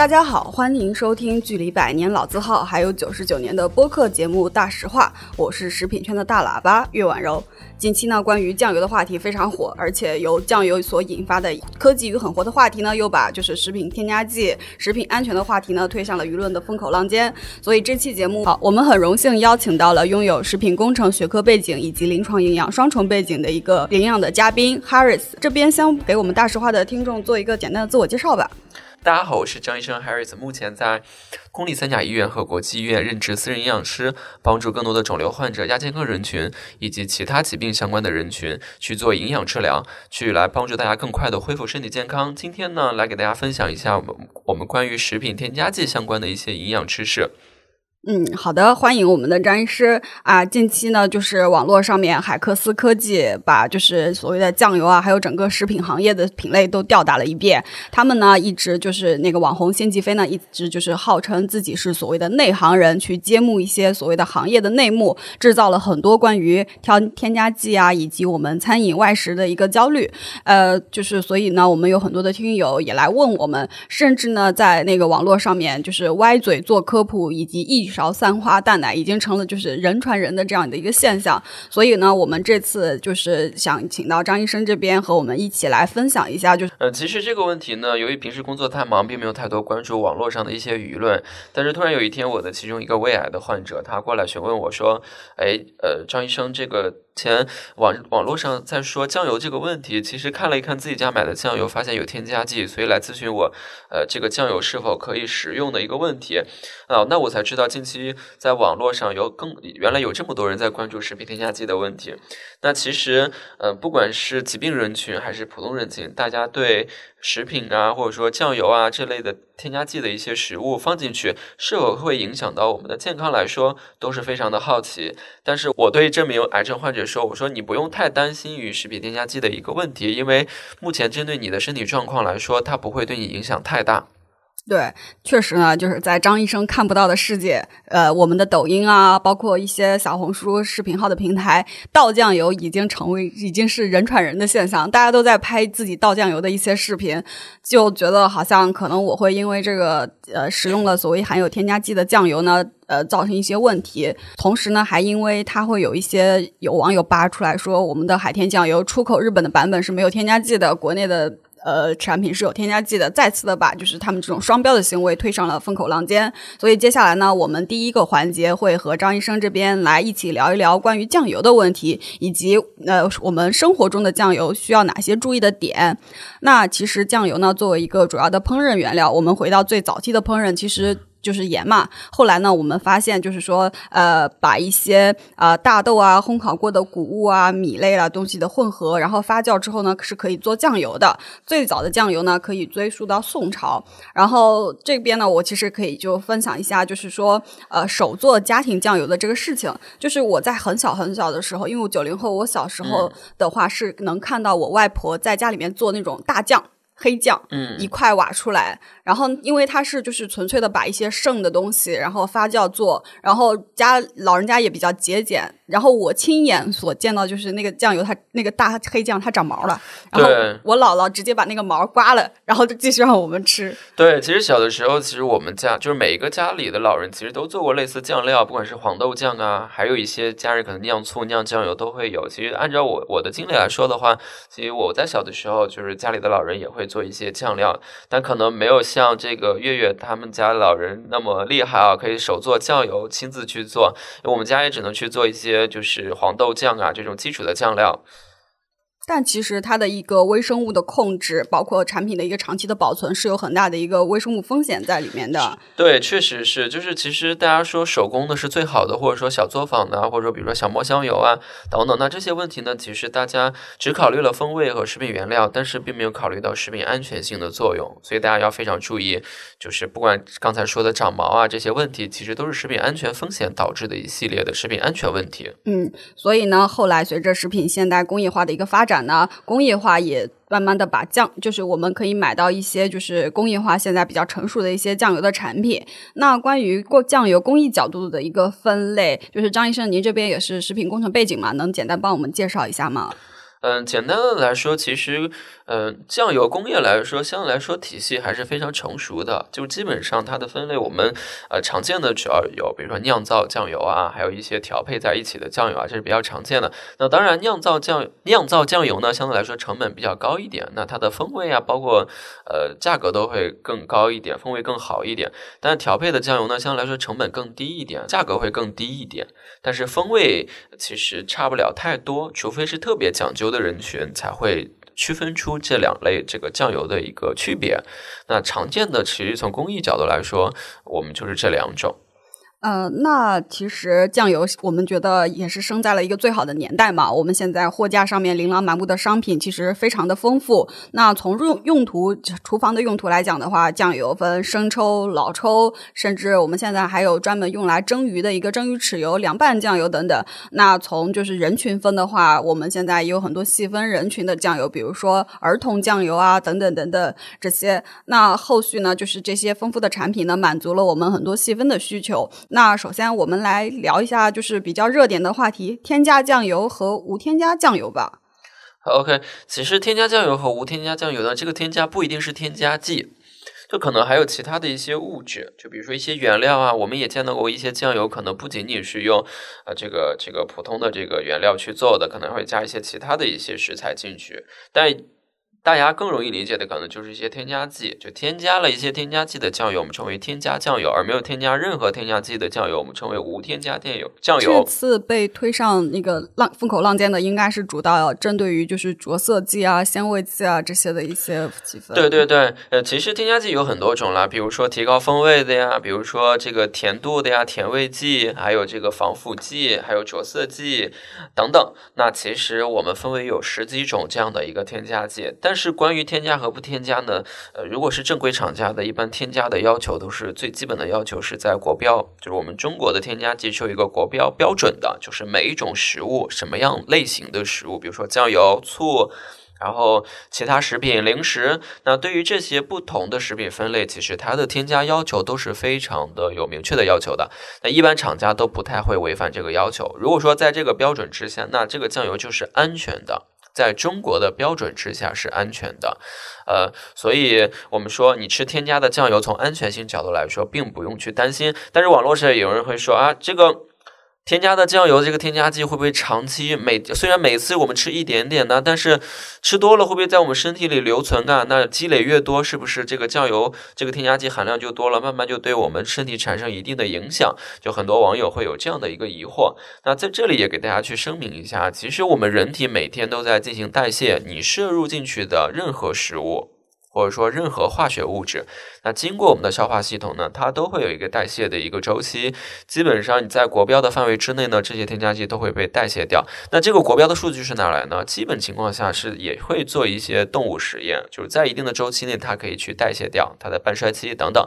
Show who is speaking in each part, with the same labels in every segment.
Speaker 1: 大家好，欢迎收听距离百年老字号还有九十九年的播客节目《大实话》，我是食品圈的大喇叭岳婉柔。近期呢，关于酱油的话题非常火，而且由酱油所引发的科技与狠活的话题呢，又把就是食品添加剂、食品安全的话题呢推向了舆论的风口浪尖。所以这期节目，好，我们很荣幸邀请到了拥有食品工程学科背景以及临床营养双重背景的一个营养的嘉宾 Harris。这边先给我们大实话的听众做一个简单的自我介绍吧。
Speaker 2: 大家好，我是张医生 Harris，目前在公立三甲医院和国际医院任职私人营养师，帮助更多的肿瘤患者、亚健康人群以及其他疾病相关的人群去做营养治疗，去来帮助大家更快的恢复身体健康。今天呢，来给大家分享一下我们我们关于食品添加剂相关的一些营养知识。
Speaker 1: 嗯，好的，欢迎我们的张医师啊！近期呢，就是网络上面海克斯科技把就是所谓的酱油啊，还有整个食品行业的品类都吊打了一遍。他们呢，一直就是那个网红辛吉飞呢，一直就是号称自己是所谓的内行人，去揭幕一些所谓的行业的内幕，制造了很多关于挑添加剂啊，以及我们餐饮外食的一个焦虑。呃，就是所以呢，我们有很多的听友也来问我们，甚至呢，在那个网络上面就是歪嘴做科普，以及一勺三花淡奶已经成了就是人传人的这样的一个现象，所以呢，我们这次就是想请到张医生这边和我们一起来分享一下，就是
Speaker 2: 呃，其实这个问题呢，由于平时工作太忙，并没有太多关注网络上的一些舆论，但是突然有一天，我的其中一个胃癌的患者他过来询问我说：“哎，呃，张医生，这个。”前网网络上在说酱油这个问题，其实看了一看自己家买的酱油，发现有添加剂，所以来咨询我，呃，这个酱油是否可以食用的一个问题啊。那我才知道，近期在网络上有更原来有这么多人在关注食品添加剂的问题。那其实，呃，不管是疾病人群还是普通人群，大家对食品啊，或者说酱油啊这类的添加剂的一些食物放进去，是否会影响到我们的健康来说，都是非常的好奇。但是我对这名癌症患者说：“我说你不用太担心与食品添加剂的一个问题，因为目前针对你的身体状况来说，它不会对你影响太大。”
Speaker 1: 对，确实呢，就是在张医生看不到的世界，呃，我们的抖音啊，包括一些小红书视频号的平台，倒酱油已经成为已经是人传人的现象，大家都在拍自己倒酱油的一些视频，就觉得好像可能我会因为这个呃使用了所谓含有添加剂的酱油呢，呃，造成一些问题，同时呢，还因为它会有一些有网友扒出来说，我们的海天酱油出口日本的版本是没有添加剂的，国内的。呃，产品是有添加剂的，再次的把就是他们这种双标的行为推上了风口浪尖。所以接下来呢，我们第一个环节会和张医生这边来一起聊一聊关于酱油的问题，以及呃我们生活中的酱油需要哪些注意的点。那其实酱油呢，作为一个主要的烹饪原料，我们回到最早期的烹饪，其实。就是盐嘛，后来呢，我们发现就是说，呃，把一些呃大豆啊、烘烤过的谷物啊、米类啊东西的混合，然后发酵之后呢，是可以做酱油的。最早的酱油呢，可以追溯到宋朝。然后这边呢，我其实可以就分享一下，就是说，呃，手做家庭酱油的这个事情。就是我在很小很小的时候，因为我九零后，我小时候的话是能看到我外婆在家里面做那种大酱。黑酱，
Speaker 2: 嗯，
Speaker 1: 一块挖出来，然后因为它是就是纯粹的把一些剩的东西，然后发酵做，然后家老人家也比较节俭。然后我亲眼所见到就是那个酱油，它那个大黑酱它长毛了，然后我姥姥直接把那个毛刮了，然后就继续让我们吃。
Speaker 2: 对，其实小的时候，其实我们家就是每一个家里的老人，其实都做过类似酱料，不管是黄豆酱啊，还有一些家人可能酿醋、酿酱油都会有。其实按照我我的经历来说的话，其实我在小的时候，就是家里的老人也会做一些酱料，但可能没有像这个月月他们家老人那么厉害啊，可以手做酱油，亲自去做。我们家也只能去做一些。就是黄豆酱啊，这种基础的酱料。
Speaker 1: 但其实它的一个微生物的控制，包括产品的一个长期的保存，是有很大的一个微生物风险在里面的。
Speaker 2: 对，确实是，就是其实大家说手工的是最好的，或者说小作坊的，或者说比如说小磨香油啊等等，那这些问题呢，其实大家只考虑了风味和食品原料，但是并没有考虑到食品安全性的作用，所以大家要非常注意，就是不管刚才说的长毛啊这些问题，其实都是食品安全风险导致的一系列的食品安全问题。
Speaker 1: 嗯，所以呢，后来随着食品现代工业化的一个发展。展呢，工业化也慢慢的把酱，就是我们可以买到一些就是工业化现在比较成熟的一些酱油的产品。那关于过酱油工艺角度的一个分类，就是张医生，您这边也是食品工程背景嘛，能简单帮我们介绍一下吗？
Speaker 2: 嗯，简单的来说，其实。嗯，酱油工业来说，相对来说体系还是非常成熟的。就基本上它的分类，我们呃常见的主要有，比如说酿造酱油啊，还有一些调配在一起的酱油啊，这是比较常见的。那当然，酿造酱酿造酱油呢，相对来说成本比较高一点，那它的风味啊，包括呃价格都会更高一点，风味更好一点。但调配的酱油呢，相对来说成本更低一点，价格会更低一点，但是风味其实差不了太多，除非是特别讲究的人群才会。区分出这两类这个酱油的一个区别，那常见的其实从工艺角度来说，我们就是这两种。
Speaker 1: 呃，那其实酱油，我们觉得也是生在了一个最好的年代嘛。我们现在货架上面琳琅满目的商品，其实非常的丰富。那从用用途、厨房的用途来讲的话，酱油分生抽、老抽，甚至我们现在还有专门用来蒸鱼的一个蒸鱼豉油、凉拌酱油等等。那从就是人群分的话，我们现在也有很多细分人群的酱油，比如说儿童酱油啊，等等等等这些。那后续呢，就是这些丰富的产品呢，满足了我们很多细分的需求。那首先，我们来聊一下就是比较热点的话题——添加酱油和无添加酱油吧。
Speaker 2: OK，其实添加酱油和无添加酱油呢，这个添加不一定是添加剂，就可能还有其他的一些物质，就比如说一些原料啊。我们也见到过一些酱油，可能不仅仅是用啊这个这个普通的这个原料去做的，可能会加一些其他的一些食材进去，但。大家更容易理解的可能就是一些添加剂，就添加了一些添加剂的酱油，我们称为添加酱油；而没有添加任何添加剂的酱油，我们称为无添加酱油。酱油
Speaker 1: 这次被推上那个浪风口浪尖的，应该是主要针对于就是着色剂啊、鲜味剂啊这些的一些积分。
Speaker 2: 对对对，呃，其实添加剂有很多种啦，比如说提高风味的呀，比如说这个甜度的呀，甜味剂，还有这个防腐剂，还有着色剂等等。那其实我们分为有十几种这样的一个添加剂，但但是关于添加和不添加呢？呃，如果是正规厂家的，一般添加的要求都是最基本的要求是在国标，就是我们中国的添加剂是有一个国标标准的，就是每一种食物什么样类型的食物，比如说酱油、醋，然后其他食品、零食，那对于这些不同的食品分类，其实它的添加要求都是非常的有明确的要求的。那一般厂家都不太会违反这个要求。如果说在这个标准之下，那这个酱油就是安全的。在中国的标准之下是安全的，呃，所以我们说你吃添加的酱油，从安全性角度来说，并不用去担心。但是网络上有人会说啊，这个。添加的酱油，这个添加剂会不会长期每虽然每次我们吃一点点呢，但是吃多了会不会在我们身体里留存啊？那积累越多，是不是这个酱油这个添加剂含量就多了，慢慢就对我们身体产生一定的影响？就很多网友会有这样的一个疑惑。那在这里也给大家去声明一下，其实我们人体每天都在进行代谢，你摄入进去的任何食物。或者说任何化学物质，那经过我们的消化系统呢，它都会有一个代谢的一个周期。基本上你在国标的范围之内呢，这些添加剂都会被代谢掉。那这个国标的数据是哪来呢？基本情况下是也会做一些动物实验，就是在一定的周期内，它可以去代谢掉它的半衰期等等。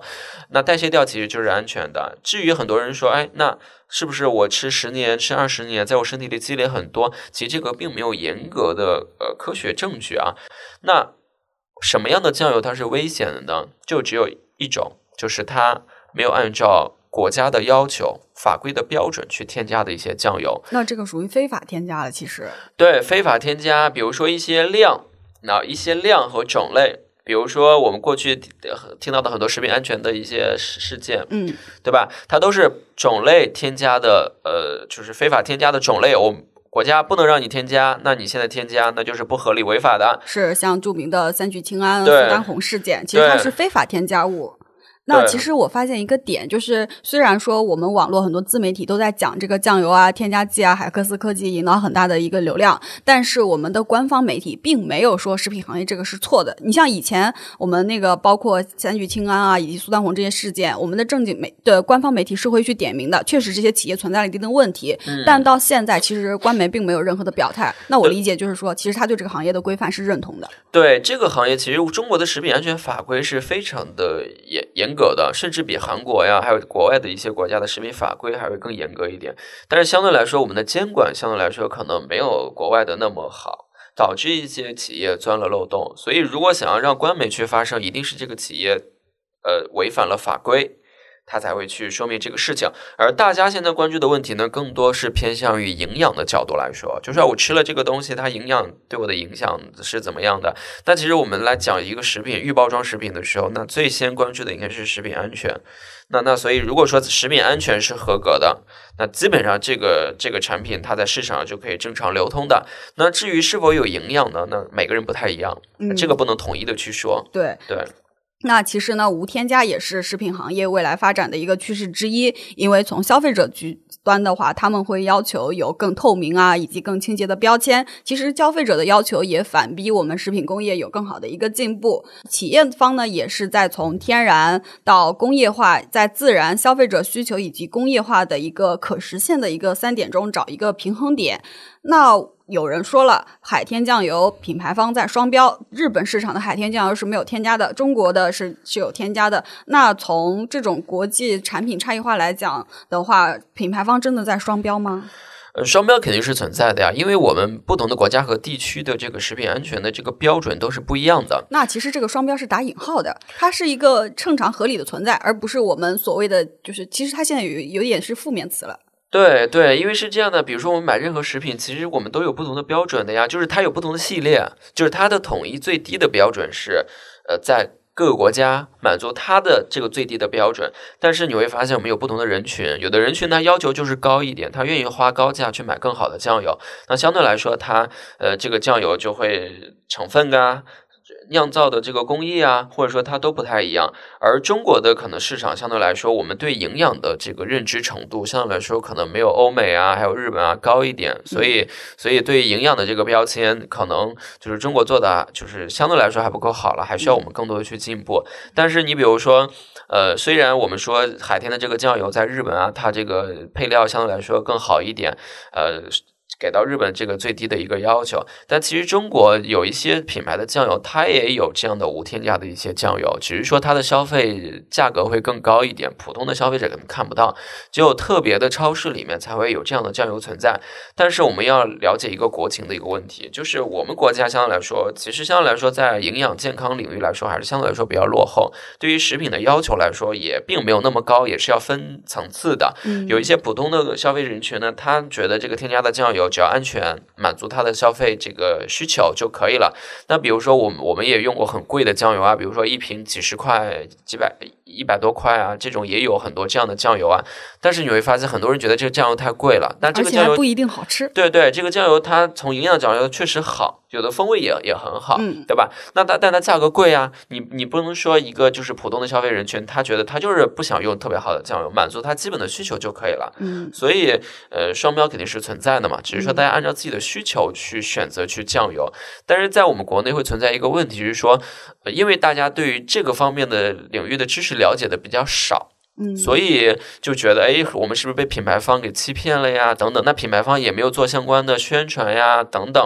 Speaker 2: 那代谢掉其实就是安全的。至于很多人说，哎，那是不是我吃十年、吃二十年，在我身体里积累很多？其实这个并没有严格的呃科学证据啊。那什么样的酱油它是危险的呢？就只有一种，就是它没有按照国家的要求、法规的标准去添加的一些酱油。
Speaker 1: 那这个属于非法添加了，其实。
Speaker 2: 对，非法添加，比如说一些量，那一些量和种类，比如说我们过去听到的很多食品安全的一些事事件，
Speaker 1: 嗯，
Speaker 2: 对吧？它都是种类添加的，呃，就是非法添加的种类，我。国家不能让你添加，那你现在添加，那就是不合理违法的。
Speaker 1: 是像著名的三聚氰胺、苏丹红事件，其实它是非法添加物。那其实我发现一个点，就是虽然说我们网络很多自媒体都在讲这个酱油啊、添加剂啊、海克斯科技引导很大的一个流量，但是我们的官方媒体并没有说食品行业这个是错的。你像以前我们那个包括三聚氰胺啊以及苏丹红这些事件，我们的正经媒的官方媒体是会去点名的，确实这些企业存在了一定的问题。但到现在，其实官媒并没有任何的表态。那我理解就是说，其实他对这个行业的规范是认同的。
Speaker 2: 对这个行业，其实中国的食品安全法规是非常的严严。严格的，甚至比韩国呀，还有国外的一些国家的食品法规还会更严格一点。但是相对来说，我们的监管相对来说可能没有国外的那么好。导致一些企业钻了漏洞。所以，如果想要让官媒去发声，一定是这个企业呃违反了法规。他才会去说明这个事情，而大家现在关注的问题呢，更多是偏向于营养的角度来说，就是我吃了这个东西，它营养对我的影响是怎么样的？那其实我们来讲一个食品预包装食品的时候，那最先关注的应该是食品安全。那那所以如果说食品安全是合格的，那基本上这个这个产品它在市场上就可以正常流通的。那至于是否有营养呢？那每个人不太一样，这个不能统一的去说。
Speaker 1: 对
Speaker 2: 对。
Speaker 1: 那其实呢，无添加也是食品行业未来发展的一个趋势之一。因为从消费者局端的话，他们会要求有更透明啊，以及更清洁的标签。其实消费者的要求也反逼我们食品工业有更好的一个进步。企业方呢，也是在从天然到工业化，在自然、消费者需求以及工业化的一个可实现的一个三点中找一个平衡点。那有人说了，海天酱油品牌方在双标，日本市场的海天酱油是没有添加的，中国的是是有添加的。那从这种国际产品差异化来讲的话，品牌方真的在双标吗？
Speaker 2: 呃，双标肯定是存在的呀，因为我们不同的国家和地区的这个食品安全的这个标准都是不一样的。
Speaker 1: 那其实这个双标是打引号的，它是一个正常合理的存在，而不是我们所谓的就是，其实它现在有有点是负面词了。
Speaker 2: 对对，因为是这样的，比如说我们买任何食品，其实我们都有不同的标准的呀，就是它有不同的系列，就是它的统一最低的标准是，呃，在各个国家满足它的这个最低的标准。但是你会发现，我们有不同的人群，有的人群他要求就是高一点，他愿意花高价去买更好的酱油，那相对来说，它呃这个酱油就会成分啊。酿造的这个工艺啊，或者说它都不太一样，而中国的可能市场相对来说，我们对营养的这个认知程度相对来说可能没有欧美啊，还有日本啊高一点，所以所以对营养的这个标签，可能就是中国做的就是相对来说还不够好了，还需要我们更多的去进步。但是你比如说，呃，虽然我们说海天的这个酱油在日本啊，它这个配料相对来说更好一点，呃。给到日本这个最低的一个要求，但其实中国有一些品牌的酱油，它也有这样的无添加的一些酱油，只是说它的消费价格会更高一点，普通的消费者可能看不到，只有特别的超市里面才会有这样的酱油存在。但是我们要了解一个国情的一个问题，就是我们国家相对来说，其实相对来说在营养健康领域来说，还是相对来说比较落后。对于食品的要求来说，也并没有那么高，也是要分层次的。嗯有一些普通的消费人群呢，他觉得这个添加的酱油。只要安全，满足他的消费这个需求就可以了。那比如说，我们我们也用过很贵的酱油啊，比如说一瓶几十块、几百、一百多块啊，这种也有很多这样的酱油啊。但是你会发现，很多人觉得这个酱油太贵了，但这个酱油
Speaker 1: 不一定好吃。
Speaker 2: 对对，这个酱油它从营养角度确实好。有的风味也也很好，对吧？那它但它价格贵啊，你你不能说一个就是普通的消费人群，他觉得他就是不想用特别好的酱油，满足他基本的需求就可以了。
Speaker 1: 嗯，
Speaker 2: 所以呃，双标肯定是存在的嘛，只是说大家按照自己的需求去选择去酱油。但是在我们国内会存在一个问题，是说，因为大家对于这个方面的领域的知识了解的比较少。
Speaker 1: 嗯，
Speaker 2: 所以就觉得，哎，我们是不是被品牌方给欺骗了呀？等等，那品牌方也没有做相关的宣传呀，等等。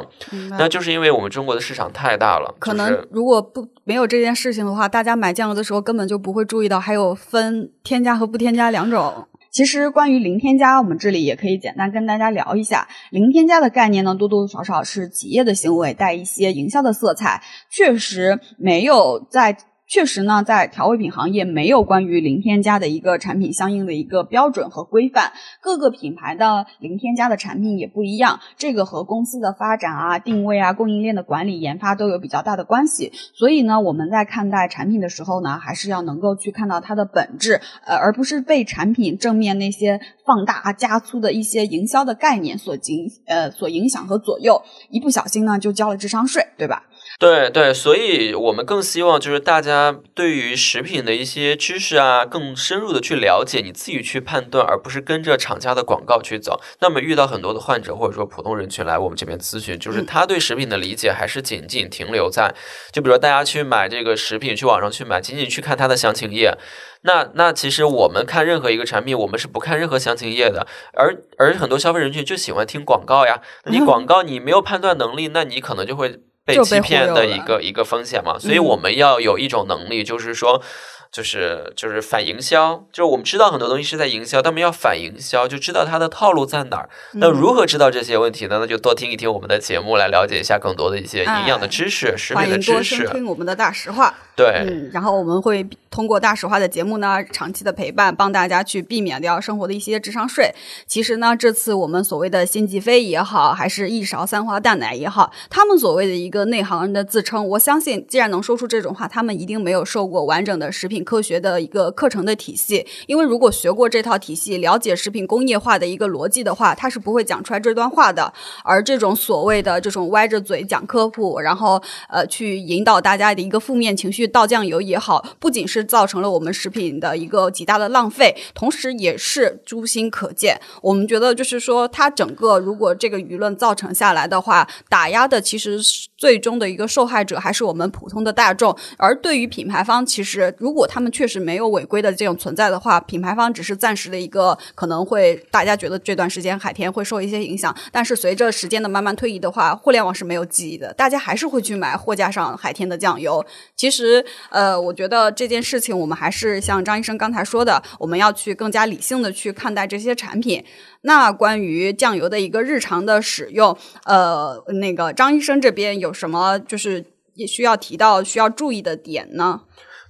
Speaker 2: 那就是因为我们中国的市场太大了。
Speaker 1: 可能如果不没有这件事情的话，大家买酱油的时候根本就不会注意到还有分添加和不添加两种。其实关于零添加，我们这里也可以简单跟大家聊一下。零添加的概念呢，多多少少是企业的行为带一些营销的色彩，确实没有在。确实呢，在调味品行业没有关于零添加的一个产品相应的一个标准和规范，各个品牌的零添加的产品也不一样，这个和公司的发展啊、定位啊、供应链的管理、研发都有比较大的关系。所以呢，我们在看待产品的时候呢，还是要能够去看到它的本质，呃，而不是被产品正面那些放大、加粗的一些营销的概念所影呃所影响和左右，一不小心呢就交了智商税，对吧？
Speaker 2: 对对，所以我们更希望就是大家对于食品的一些知识啊，更深入的去了解，你自己去判断，而不是跟着厂家的广告去走。那么遇到很多的患者或者说普通人群来我们这边咨询，就是他对食品的理解还是仅仅停留在，就比如说大家去买这个食品，去网上去买，仅仅去看它的详情页。那那其实我们看任何一个产品，我们是不看任何详情页的，而而很多消费人群就喜欢听广告呀。你广告你没有判断能力，那你可能就会。被欺骗的一个一个风险嘛，所以我们要有一种能力，就是说，就是就是反营销，就是我们知道很多东西是在营销，但我们要反营销，就知道它的套路在哪儿。那如何知道这些问题呢？那就多听一听我们的节目，来了解一下更多的一些营养的知识、食品的知识。
Speaker 1: 听我们的大实话。
Speaker 2: 对，
Speaker 1: 嗯，然后我们会通过大实话的节目呢，长期的陪伴，帮大家去避免掉生活的一些智商税。其实呢，这次我们所谓的辛吉飞也好，还是一勺三花淡奶也好，他们所谓的一个内行人的自称，我相信，既然能说出这种话，他们一定没有受过完整的食品品科学的一个课程的体系。因为如果学过这套体系，了解食品工业化的一个逻辑的话，他是不会讲出来这段话的。而这种所谓的这种歪着嘴讲科普，然后呃去引导大家的一个负面情绪。倒酱油也好，不仅是造成了我们食品的一个极大的浪费，同时也是诛心可见。我们觉得，就是说，它整个如果这个舆论造成下来的话，打压的其实最终的一个受害者还是我们普通的大众。而对于品牌方，其实如果他们确实没有违规的这种存在的话，品牌方只是暂时的一个可能会大家觉得这段时间海天会受一些影响，但是随着时间的慢慢推移的话，互联网是没有记忆的，大家还是会去买货架上海天的酱油。其实。呃，我觉得这件事情，我们还是像张医生刚才说的，我们要去更加理性的去看待这些产品。那关于酱油的一个日常的使用，呃，那个张医生这边有什么就是也需要提到需要注意的点呢？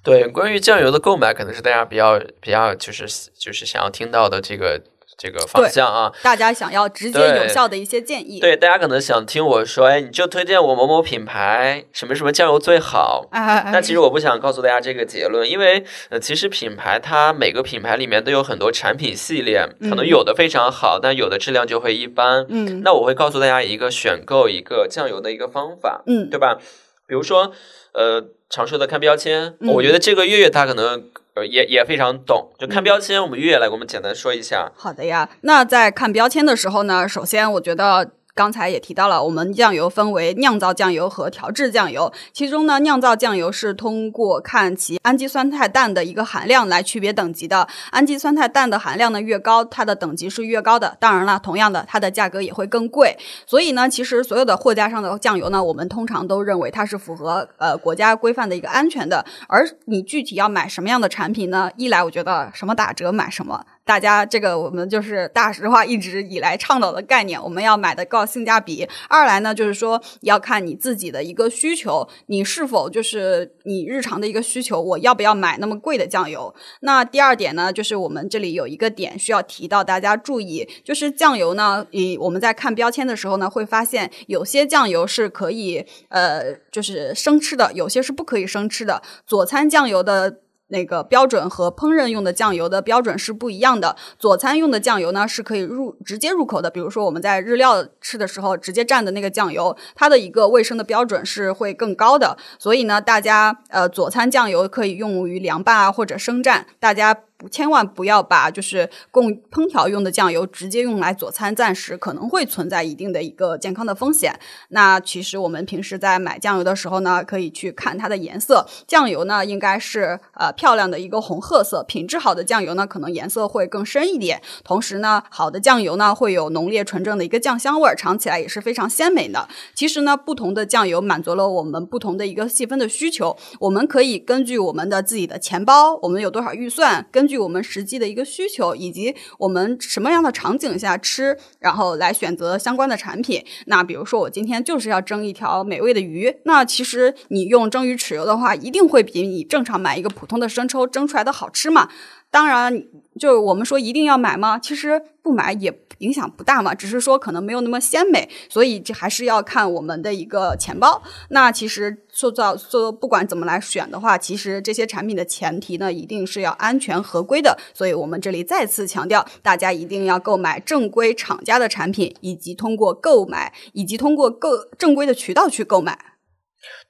Speaker 2: 对，关于酱油的购买，可能是大家比较比较就是就是想要听到的这个。这个方向啊，
Speaker 1: 大家想要直接有效的一些建议。
Speaker 2: 对，大家可能想听我说，哎，你就推荐我某某品牌什么什么酱油最好。但其实 我不想告诉大家这个结论，因为呃，其实品牌它每个品牌里面都有很多产品系列，可能有的非常好，但有的质量就会一般。
Speaker 1: 嗯，
Speaker 2: 那我会告诉大家一个选购一个酱油的一个方法，
Speaker 1: 嗯，
Speaker 2: 对吧？比如说，呃，常说的看标签，我觉得这个月月他可能。也也非常懂，就看标签，我们月月来给我们简单说一下。
Speaker 1: 好的呀，那在看标签的时候呢，首先我觉得。刚才也提到了，我们酱油分为酿造酱油和调制酱油。其中呢，酿造酱油是通过看其氨基酸态氮的一个含量来区别等级的。氨基酸态氮的含量呢越高，它的等级是越高的。当然了，同样的，它的价格也会更贵。所以呢，其实所有的货架上的酱油呢，我们通常都认为它是符合呃国家规范的一个安全的。而你具体要买什么样的产品呢？一来，我觉得什么打折买什么。大家这个我们就是大实话一直以来倡导的概念，我们要买的高性价比。二来呢，就是说要看你自己的一个需求，你是否就是你日常的一个需求，我要不要买那么贵的酱油？那第二点呢，就是我们这里有一个点需要提到大家注意，就是酱油呢，以我们在看标签的时候呢，会发现有些酱油是可以呃就是生吃的，有些是不可以生吃的。佐餐酱油的。那个标准和烹饪用的酱油的标准是不一样的。佐餐用的酱油呢是可以入直接入口的，比如说我们在日料吃的时候直接蘸的那个酱油，它的一个卫生的标准是会更高的。所以呢，大家呃佐餐酱油可以用于凉拌啊或者生蘸，大家。不，千万不要把就是供烹调用的酱油直接用来佐餐暂时可能会存在一定的一个健康的风险。那其实我们平时在买酱油的时候呢，可以去看它的颜色。酱油呢，应该是呃漂亮的一个红褐色。品质好的酱油呢，可能颜色会更深一点。同时呢，好的酱油呢，会有浓烈纯正的一个酱香味儿，尝起来也是非常鲜美的。其实呢，不同的酱油满足了我们不同的一个细分的需求。我们可以根据我们的自己的钱包，我们有多少预算，跟根据我们实际的一个需求，以及我们什么样的场景下吃，然后来选择相关的产品。那比如说，我今天就是要蒸一条美味的鱼，那其实你用蒸鱼豉油的话，一定会比你正常买一个普通的生抽蒸出来的好吃嘛。当然，就我们说一定要买吗？其实不买也影响不大嘛，只是说可能没有那么鲜美，所以这还是要看我们的一个钱包。那其实塑造说不管怎么来选的话，其实这些产品的前提呢，一定是要安全合规的。所以我们这里再次强调，大家一定要购买正规厂家的产品，以及通过购买，以及通过购正规的渠道去购买。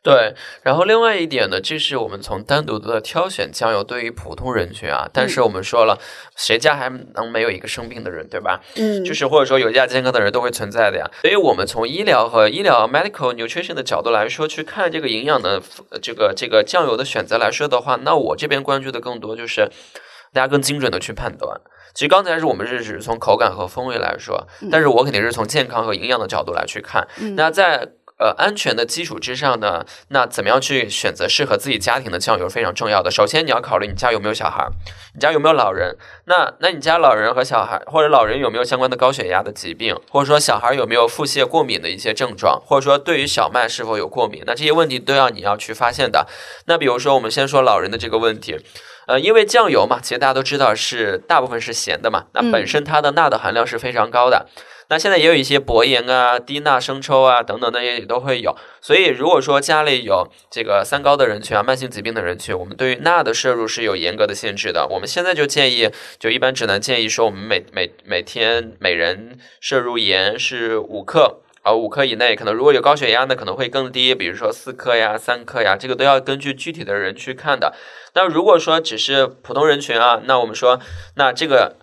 Speaker 2: 对，然后另外一点呢，这是我们从单独的挑选酱油对于普通人群啊，但是我们说了，谁家还能没有一个生病的人，对吧？
Speaker 1: 嗯，
Speaker 2: 就是或者说有亚健康的人都会存在的呀。所以我们从医疗和医疗 medical nutrition 的角度来说，去看这个营养的这个这个酱油的选择来说的话，那我这边关注的更多就是大家更精准的去判断。其实刚才是我们是只从口感和风味来说，但是我肯定是从健康和营养的角度来去看。那在呃安全的基础之上呢，那怎么样去选择适合自己家庭的酱油是非常重要的。首先你要考虑你家有没有小孩，你家有没有老人。那那你家老人和小孩，或者老人有没有相关的高血压的疾病，或者说小孩有没有腹泻过敏的一些症状，或者说对于小麦是否有过敏，那这些问题都要你要去发现的。那比如说我们先说老人的这个问题。呃，因为酱油嘛，其实大家都知道是大部分是咸的嘛，那本身它的钠的含量是非常高的。那现在也有一些薄盐啊、低钠生抽啊等等的也都会有。所以如果说家里有这个三高的人群啊、慢性疾病的人群，我们对于钠的摄入是有严格的限制的。我们现在就建议，就一般只能建议说，我们每每每天每人摄入盐是五克。啊，五克以内，可能如果有高血压呢，可能会更低，比如说四克呀、三克呀，这个都要根据具体的人去看的。那如果说只是普通人群啊，那我们说，那这个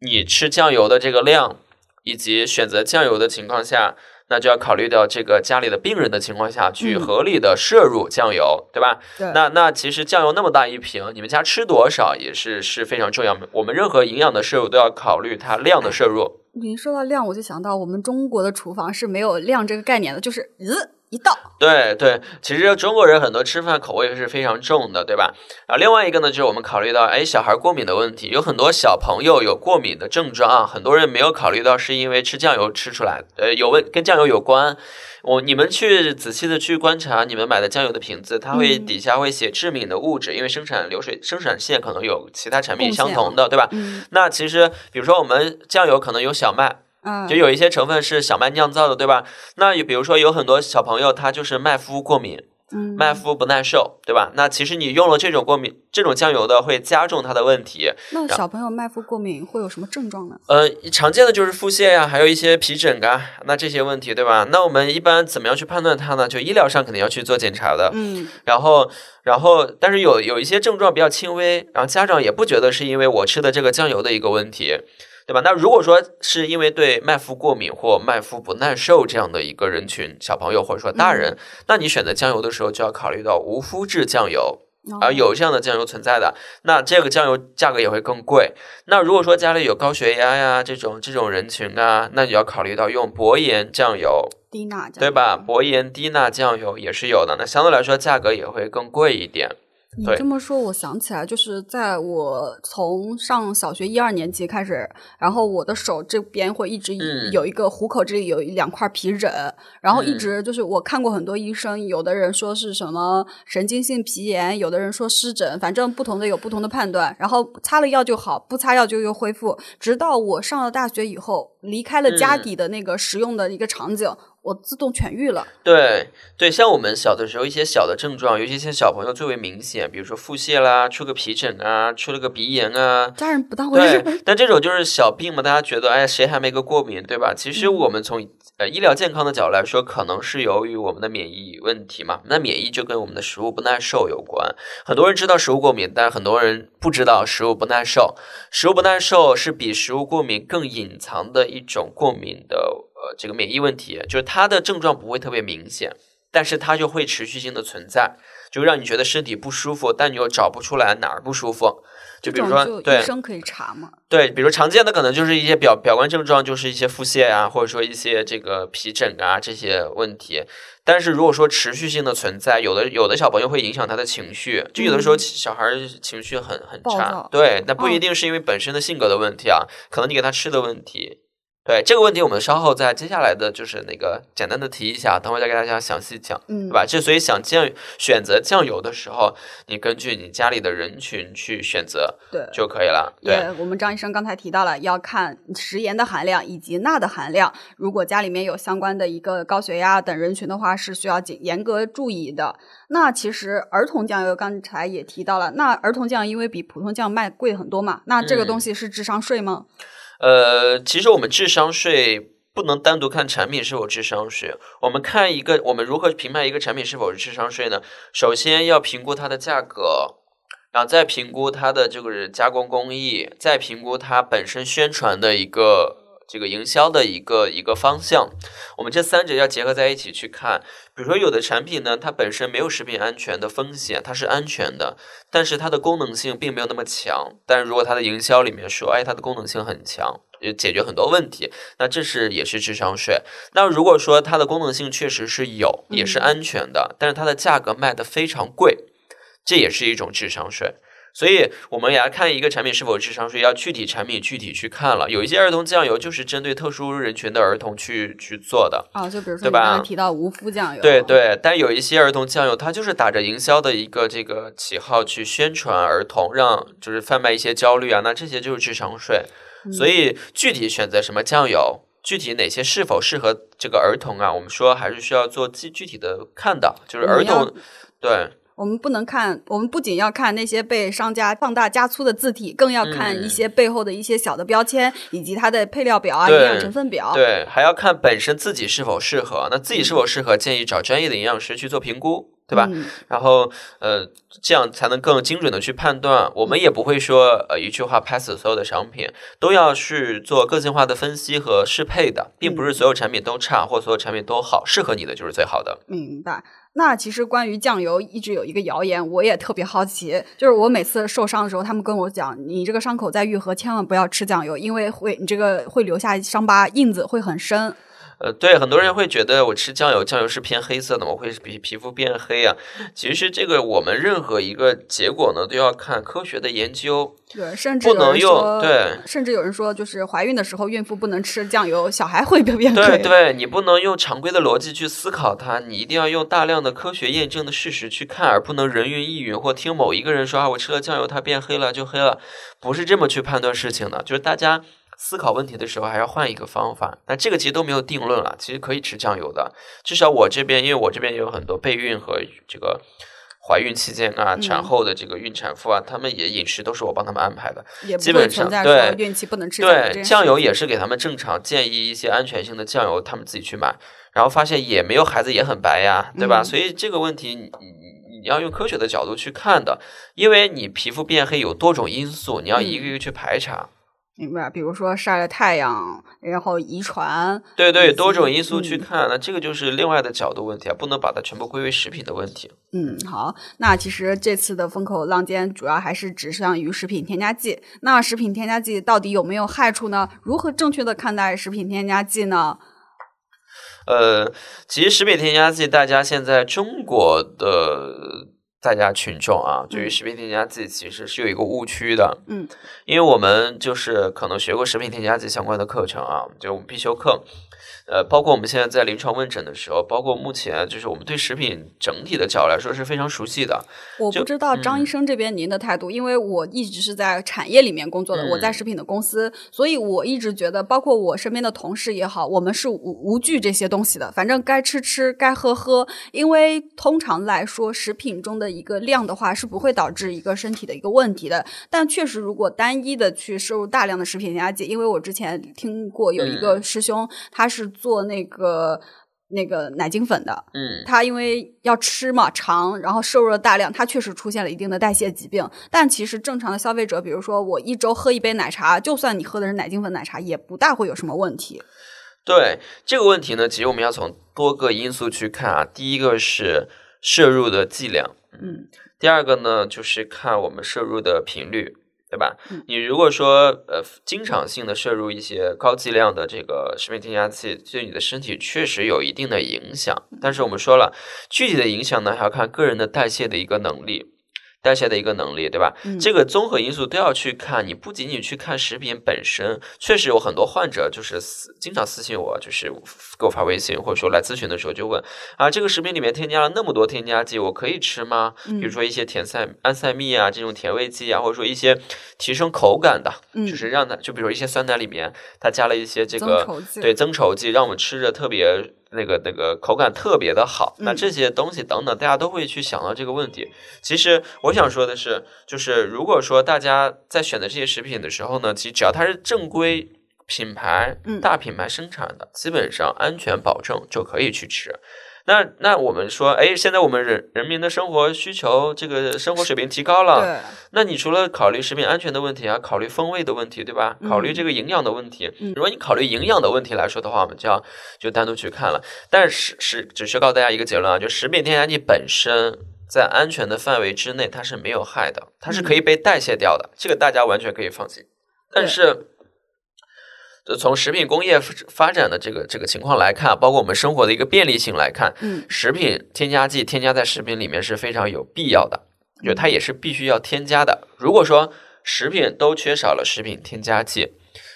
Speaker 2: 你吃酱油的这个量，以及选择酱油的情况下，那就要考虑到这个家里的病人的情况下去合理的摄入酱油，对吧？
Speaker 1: 对。
Speaker 2: 那那其实酱油那么大一瓶，你们家吃多少也是是非常重要。我们任何营养的摄入都要考虑它量的摄入。
Speaker 1: 您说到量，我就想到我们中国的厨房是没有量这个概念的，就是呃一道。
Speaker 2: 对对，其实中国人很多吃饭口味是非常重的，对吧？然后另外一个呢，就是我们考虑到，哎，小孩过敏的问题，有很多小朋友有过敏的症状啊，很多人没有考虑到是因为吃酱油吃出来，呃，有问跟酱油有关。我你们去仔细的去观察你们买的酱油的瓶子，它会底下会写致敏的物质，因为生产流水生产线可能有其他产品相同的，对吧？那其实比如说我们酱油可能有小麦，就有一些成分是小麦酿造的，对吧？那比如说有很多小朋友他就是麦麸过敏。麦麸不耐受，对吧？那其实你用了这种过敏这种酱油的，会加重它的问题。
Speaker 1: 那小朋友麦麸过敏会有什么症状呢？
Speaker 2: 呃，常见的就是腹泻呀，还有一些皮疹啊，那这些问题，对吧？那我们一般怎么样去判断它呢？就医疗上肯定要去做检查的。
Speaker 1: 嗯。
Speaker 2: 然后，然后，但是有有一些症状比较轻微，然后家长也不觉得是因为我吃的这个酱油的一个问题。对吧？那如果说是因为对麦麸过敏或麦麸不耐受这样的一个人群，小朋友或者说大人，那你选择酱油的时候就要考虑到无麸质酱油，而有这样的酱油存在的，那这个酱油价格也会更贵。那如果说家里有高血压呀这种这种人群啊，那你要考虑到用薄盐酱油，
Speaker 1: 低钠
Speaker 2: 对吧？薄盐低钠酱油也是有的，那相对来说价格也会更贵一点。
Speaker 1: 你这么说，我想起来，就是在我从上小学一二年级开始，然后我的手这边会一直有一个虎口，这里有两块皮疹，然后一直就是我看过很多医生，有的人说是什么神经性皮炎，有的人说湿疹，反正不同的有不同的判断，然后擦了药就好，不擦药就又恢复，直到我上了大学以后，离开了家底的那个使用的一个场景。我自动痊愈了。
Speaker 2: 对对，像我们小的时候，一些小的症状，尤其像小朋友最为明显，比如说腹泻啦，出个皮疹啊，出了个鼻炎啊，
Speaker 1: 家人不当回事。
Speaker 2: 但这种就是小病嘛，大家觉得哎，谁还没个过敏，对吧？其实我们从呃医疗健康的角度来说，可能是由于我们的免疫问题嘛。那免疫就跟我们的食物不耐受有关。很多人知道食物过敏，但是很多人不知道食物不耐受。食物不耐受是比食物过敏更隐藏的一种过敏的。呃，这个免疫问题就是它的症状不会特别明显，但是它就会持续性的存在，就让你觉得身体不舒服，但你又找不出来哪儿不舒服。就比如说，对，
Speaker 1: 医生可以查吗？
Speaker 2: 对，比如常见的可能就是一些表表观症状，就是一些腹泻啊，或者说一些这个皮疹啊这些问题。但是如果说持续性的存在，有的有的小朋友会影响他的情绪，就有的时候小孩情绪很很差，对，那不一定是因为本身的性格的问题啊，可能你给他吃的问题。对这个问题，我们稍后在接下来的就是那个简单的提一下，等会再给大家详细讲，
Speaker 1: 嗯，
Speaker 2: 对吧？这所以想酱选择酱油的时候，你根据你家里的人群去选择，
Speaker 1: 对
Speaker 2: 就可以了。对，
Speaker 1: 我们张医生刚才提到了，要看食盐的含量以及钠的含量。如果家里面有相关的一个高血压等人群的话，是需要谨严格注意的。那其实儿童酱油刚才也提到了，那儿童酱因为比普通酱卖贵很多嘛，那这个东西是智商税吗？
Speaker 2: 呃，其实我们智商税不能单独看产品是否智商税，我们看一个，我们如何评判一个产品是否是智商税呢？首先要评估它的价格，然后再评估它的这个加工工艺，再评估它本身宣传的一个这个营销的一个一个方向。我们这三者要结合在一起去看。比如说，有的产品呢，它本身没有食品安全的风险，它是安全的，但是它的功能性并没有那么强。但是如果它的营销里面说，哎，它的功能性很强，解决很多问题。那这是也是智商税。那如果说它的功能性确实是有，也是安全的，但是它的价格卖的非常贵，这也是一种智商税。所以我们也要看一个产品是否智商税，要具体产品具体去看了。有一些儿童酱油就是针对特殊人群的儿童去去做的
Speaker 1: 啊，就比如说
Speaker 2: 对吧
Speaker 1: 你刚提到无麸酱油，
Speaker 2: 对对，但有一些儿童酱油，它就是打着营销的一个这个旗号去宣传儿童，让就是贩卖一些焦虑啊，那这些就是智商税。所以具体选择什么酱油，具体哪些是否适合这个儿童啊，我们说还是需要做具具体的看的，就是儿童对。
Speaker 1: 我们不能看，我们不仅要看那些被商家放大加粗的字体，更要看
Speaker 2: 嗯
Speaker 1: 一些背后的一些小的标签，以及它的配料表啊、营养成分表。
Speaker 2: 对，还要看本身自己是否适合。那自己是否适合，建议找专业的营养师去做评估，对吧？
Speaker 1: 嗯
Speaker 2: 然后呃，这样才能更精准的去判断。我们也不会说呃一句话拍死所有的商品，都要去做个性化的分析和适配的，并不是所有产品都差或所有产品都好，适合你的就是最好的。
Speaker 1: 明白。那其实关于酱油，一直有一个谣言，我也特别好奇，就是我每次受伤的时候，他们跟我讲，你这个伤口在愈合，千万不要吃酱油，因为会你这个会留下伤疤，印子会很深。
Speaker 2: 呃，对，很多人会觉得我吃酱油，酱油是偏黑色的，我会皮皮肤变黑啊。其实这个我们任何一个结果呢，都要看科学的研究。
Speaker 1: 对，甚至有
Speaker 2: 不能用对
Speaker 1: 甚至有人说，就是怀孕的时候，孕妇不能吃酱油，小孩会变
Speaker 2: 对
Speaker 1: 黑。
Speaker 2: 对，你不能用常规的逻辑去思考它，你一定要用大量的科学验证的事实去看，而不能人云亦云或听某一个人说啊，我吃了酱油它变黑了就黑了，不是这么去判断事情的。就是大家思考问题的时候还要换一个方法。那这个其实都没有定论了，其实可以吃酱油的。至少我这边，因为我这边也有很多备孕和这个。怀孕期间啊，产
Speaker 1: 嗯
Speaker 2: 后的这个孕产妇啊，他们也饮食都是我帮他们安排的。
Speaker 1: 也
Speaker 2: 基本上对
Speaker 1: 孕期不能吃酱油这
Speaker 2: 对，酱油也是给他们正常建议一些安全性的酱油，他们自己去买，然后发现也没有孩子也很白呀，对吧？
Speaker 1: 嗯
Speaker 2: 所以这个问题你你你要用科学的角度去看的，因为你皮肤变黑有多种因素，你要一个一个去排查。
Speaker 1: 明白，比如说晒了太阳，然后遗传，
Speaker 2: 对对，多种因素去
Speaker 1: 嗯
Speaker 2: 看，那这个就是另外的角度问题啊，不能把它全部归为食品的问题。
Speaker 1: 嗯，好，那其实这次的风口浪尖主要还是指向于食品添加剂。那食品添加剂到底有没有害处呢？如何正确的看待食品添加剂呢？
Speaker 2: 呃，其实食品添加剂，大家现在中国的大家群众啊，对于
Speaker 1: 嗯
Speaker 2: 食品添加剂其实是有一个误区的。
Speaker 1: 嗯，
Speaker 2: 因为我们就是可能学过食品添加剂相关的课程啊，就我们必修课。呃，包括我们现在在临床问诊的时候，包括目前就是我们对食品整体的角度来说是非常熟悉的。
Speaker 1: 我不知道张医生这边您的态度，因为我一直是在产业里面工作的，
Speaker 2: 嗯
Speaker 1: 我在食品的公司，所以我一直觉得，包括我身边的同事也好，我们是无无惧这些东西的，反正该吃吃，该喝喝。因为通常来说，食品中的一个量的话是不会导致一个身体的一个问题的。但确实，如果单一的去摄入大量的食品添加剂，因为我之前听过有一
Speaker 2: 嗯
Speaker 1: 个师兄，他是做那个。那个奶精粉的，
Speaker 2: 嗯，
Speaker 1: 他因为要吃嘛长，然后摄入了大量，他确实出现了一定的代谢疾病。但其实正常的消费者，比如说我一周喝一杯奶茶，就算你喝的是奶精粉奶茶，也不大会有什么问题。
Speaker 2: 对这个问题呢，其实我们要从多个因素去看啊。第一个是摄入的剂量，
Speaker 1: 嗯
Speaker 2: 第二个呢，就是看我们摄入的频率，对吧？
Speaker 1: 嗯
Speaker 2: 你如果说呃经常性的摄入一些高剂量的这个食品添加剂，对你的身体确实有一定的影响。但是我们说了，具体的影响呢，还要看个人的代谢的一个能力。代谢的一个能力，对吧？
Speaker 1: 嗯
Speaker 2: 这个综合因素都要去看。你不仅仅去看食品本身，确实有很多患者就是私经常私信我，就是给我发微信，或者说来咨询的时候就问啊，这个食品里面添加了那么多添加剂，我可以吃吗？比如说一些甜赛安赛蜜啊这种甜味剂啊，或者说一些提升口感的，
Speaker 1: 嗯，
Speaker 2: 就是让它就比如说一些酸奶里面它加了一些这个对增稠剂，让我们吃着特别那个那个口感特别的好。那
Speaker 1: 嗯
Speaker 2: 这些东西等等，大家都会去想到这个问题。其实我想说的是，就是如果说大家在选择这些食品的时候呢，其实只要它是正规品牌、
Speaker 1: 嗯
Speaker 2: 大品牌生产的，基本上安全保证就可以去吃。那那我们说，哎，现在我们人人民的生活需求，这个生活水平提高了，
Speaker 1: 对，
Speaker 2: 那你除了考虑食品安全的问题，啊考虑风味的问题，对吧？
Speaker 1: 嗯
Speaker 2: 考虑这个营养的问题。
Speaker 1: 嗯
Speaker 2: 如果你考虑营养的问题来说的话，我们就要就单独去看了。但是是只是告诉大家一个结论啊，就食品添加剂本身在安全的范围之内，它是没有害的，它是可以被代谢掉的，这个大家完全可以放心。但是就从食品工业发展的这个这个情况来看，包括我们生活的一个便利性来看，
Speaker 1: 嗯，
Speaker 2: 食品添加剂添加在食品里面是非常有必要的，就它也是必须要添加的。如果说食品都缺少了食品添加剂，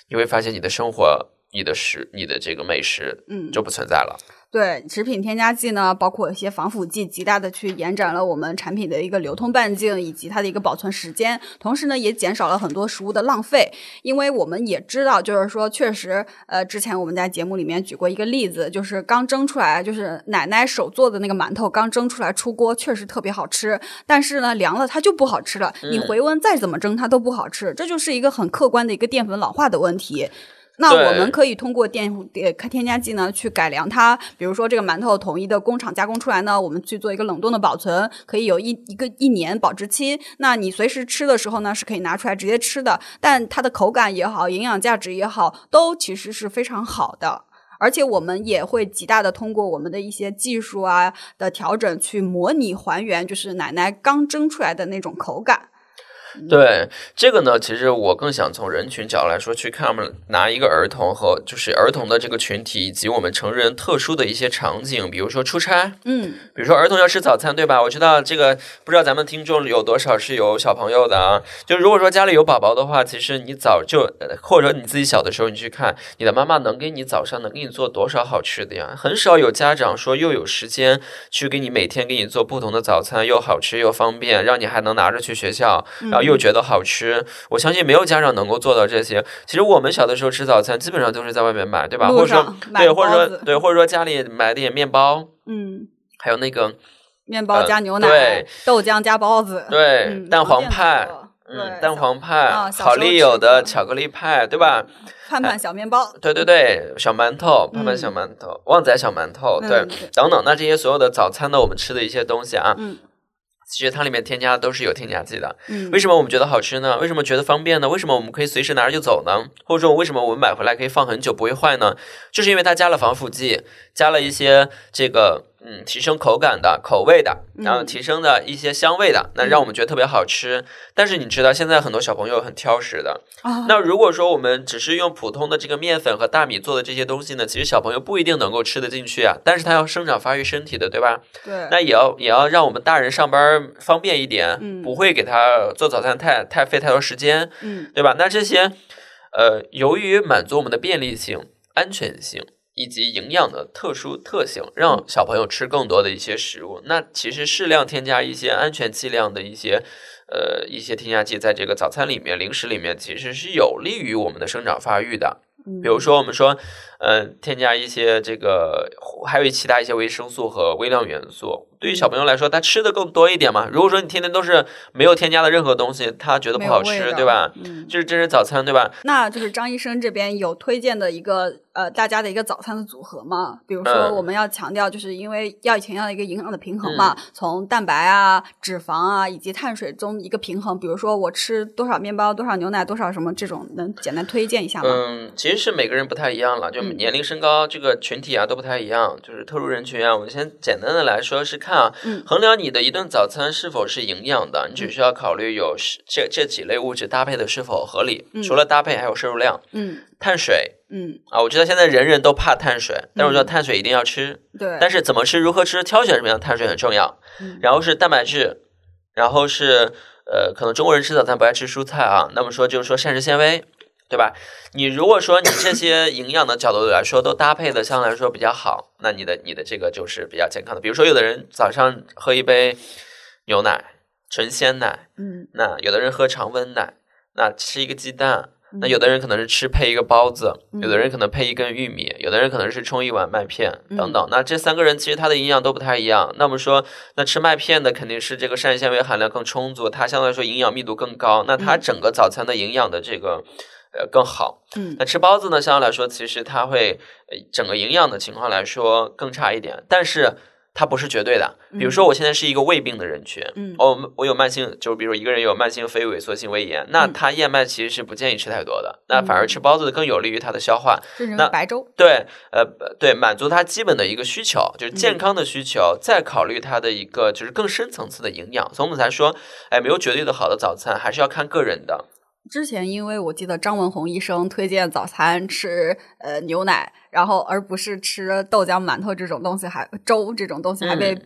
Speaker 2: 你会发现你的生活、你的食、你的这个美食，
Speaker 1: 嗯
Speaker 2: 就不存在了。
Speaker 1: 对，食品添加剂呢，包括一些防腐剂，极大的去延展了我们产品的一个流通半径以及它的一个保存时间，同时呢，也减少了很多食物的浪费。因为我们也知道，就是说，确实，呃，之前我们在节目里面举过一个例子，就是刚蒸出来，就是奶奶手做的那个馒头，刚蒸出来出锅，确实特别好吃，但是呢，凉了它就不好吃了，你回温再怎么蒸它都不好吃，这就是一个很客观的一个淀粉老化的问题。那我们可以通过电呃添加剂呢去改良它，比如说这个馒头统一的工厂加工出来呢，我们去做一个冷冻的保存，可以有一一个一年保质期。那你随时吃的时候呢，是可以拿出来直接吃的，但它的口感也好，营养价值也好，都其实是非常好的。而且我们也会极大的通过我们的一些技术啊的调整，去模拟还原，就是奶奶刚蒸出来的那种口感。
Speaker 2: 对这个呢，其实我更想从人群角度来说去看，我们拿一个儿童和就是儿童的这个群体，以及我们成人特殊的一些场景，比如说出差，
Speaker 1: 嗯
Speaker 2: 比如说儿童要吃早餐，对吧？我知道这个，不知道咱们听众有多少是有小朋友的啊？就如果说家里有宝宝的话，其实你早就，呃或者你自己小的时候，你去看你的妈妈能给你早上能给你做多少好吃的呀？很少有家长说又有时间去给你每天给你做不同的早餐，又好吃又方便，让你还能拿着去学校，然后又觉得好吃。我相信没有家长能够做到这些。其实我们小的时候吃早餐，基本上都是在外面买，对吧？或者说对，或者说对，或者说家里买点面包，
Speaker 1: 嗯，
Speaker 2: 还有那个。
Speaker 1: 面包加牛奶，
Speaker 2: 对
Speaker 1: 豆浆加包子，
Speaker 2: 对，
Speaker 1: 嗯
Speaker 2: 蛋黄派，嗯，蛋黄派，
Speaker 1: 啊小时候
Speaker 2: 好丽友的巧克力派，对吧？
Speaker 1: 盼盼小面包，
Speaker 2: 对对对，小馒头，盼盼
Speaker 1: 嗯
Speaker 2: 小馒头，旺仔小馒头，对，等等，那这些所有的早餐的我们吃的一些东西啊，
Speaker 1: 嗯
Speaker 2: 其实它里面添加的都是有添加剂的。
Speaker 1: 嗯，
Speaker 2: 为什么我们觉得好吃呢？为什么觉得方便呢？为什么我们可以随时拿着就走呢？或者说，为什么我们买回来可以放很久不会坏呢？就是因为它加了防腐剂，加了一些这个嗯提升口感的、口味的，然后
Speaker 1: 嗯
Speaker 2: 提升的一些香味的，那让我们觉得特别好吃。但是你知道，现在很多小朋友很挑食的。
Speaker 1: 啊，
Speaker 2: 那如果说我们只是用普通的这个面粉和大米做的这些东西呢，其实小朋友不一定能够吃得进去啊。但是他要生长发育身体的，对吧？
Speaker 1: 对，
Speaker 2: 那也要也要让我们大人上班方便一点，
Speaker 1: 嗯
Speaker 2: 不会给他做早餐太太费太多时间，
Speaker 1: 嗯
Speaker 2: 对吧？那这些呃，由于满足我们的便利性、安全性以及营养的特殊特性，让小朋友吃更多的一些食物。那其实适量添加一些安全剂量的一些呃一些添加剂在这个早餐里面、零食里面，其实是有利于我们的生长发育的。
Speaker 1: 嗯
Speaker 2: 比如说，我们说，呃，添加一些这个，还有其他一些维生素和微量元素，对于小朋友来说，他吃的更多一点嘛。如果说你天天都是没有添加的任何东西，他觉得不好吃，对吧？
Speaker 1: 嗯，
Speaker 2: 就是这是早餐，对吧？
Speaker 1: 那就是张医生这边有推荐的一个呃大家的一个早餐的组合吗？比如说
Speaker 2: 嗯
Speaker 1: 我们要强调，就是因为要强调一个营养的平衡嘛，从蛋白啊、脂肪啊以及碳水中一个平衡。比如说我吃多少面包、多少牛奶、多少什么这种，能简单推荐一下吗？
Speaker 2: 嗯，其实是每个人不太一样了，就
Speaker 1: 嗯
Speaker 2: 年龄、身高这个群体啊都不太一样，就是特殊人群啊。我们先简单的来说是看啊，
Speaker 1: 嗯
Speaker 2: 衡量你的一顿早餐是否是营养的，你只需要考虑有是这这几类物质搭配的是否合理，
Speaker 1: 嗯
Speaker 2: 除了搭配还有摄入量，
Speaker 1: 嗯
Speaker 2: 碳水。
Speaker 1: 嗯，
Speaker 2: 啊，我知道现在人人都怕碳水，但是我知道碳水一定要吃，
Speaker 1: 对，
Speaker 2: 但是怎么吃、如何吃、挑选什么样的碳水很重要。
Speaker 1: 嗯
Speaker 2: 然后是蛋白质，然后是呃，可能中国人吃早餐不爱吃蔬菜啊，那么说就是说膳食纤维，对吧？你如果说你这些营养的角度来说都搭配的相对来说比较好，那你的你的这个就是比较健康的。比如说有的人早上喝一杯牛奶，纯鲜奶，
Speaker 1: 嗯
Speaker 2: 那有的人喝常温奶，那吃一个鸡蛋。那
Speaker 1: 嗯
Speaker 2: 有的人可能是吃配一个包子，
Speaker 1: 嗯
Speaker 2: 有的人可能配一根玉米，有的人可能是冲一碗麦片
Speaker 1: 嗯
Speaker 2: 等等。那这三个人其实他的营养都不太一样。那么说，那吃麦片的肯定是这个膳食纤维含量更充足，它相对来说营养密度更高，那它
Speaker 1: 嗯
Speaker 2: 整个早餐的营养的这个呃更好。
Speaker 1: 嗯
Speaker 2: 那吃包子呢，相对来说其实它会呃整个营养的情况来说更差一点，但是它不是绝对的。比如说我现在是一个胃病的人群，
Speaker 1: 嗯
Speaker 2: 哦，我有慢性，就是比如一个人有慢性非萎缩性胃炎，那
Speaker 1: 嗯
Speaker 2: 他燕麦其实是不建议吃太多的，那反而吃包子更有利于他的消化。那
Speaker 1: 白粥，
Speaker 2: 对，呃，对，满足他基本的一个需求，就是
Speaker 1: 嗯
Speaker 2: 健康的需求，再考虑他的一个就是更深层次的营养。所以我们才说，哎，没有绝对的好的早餐，还是要看个人的。
Speaker 1: 之前因为我记得张文宏医生推荐早餐吃呃牛奶，然后而不是吃豆浆、馒头这种东西，还粥这种东西还被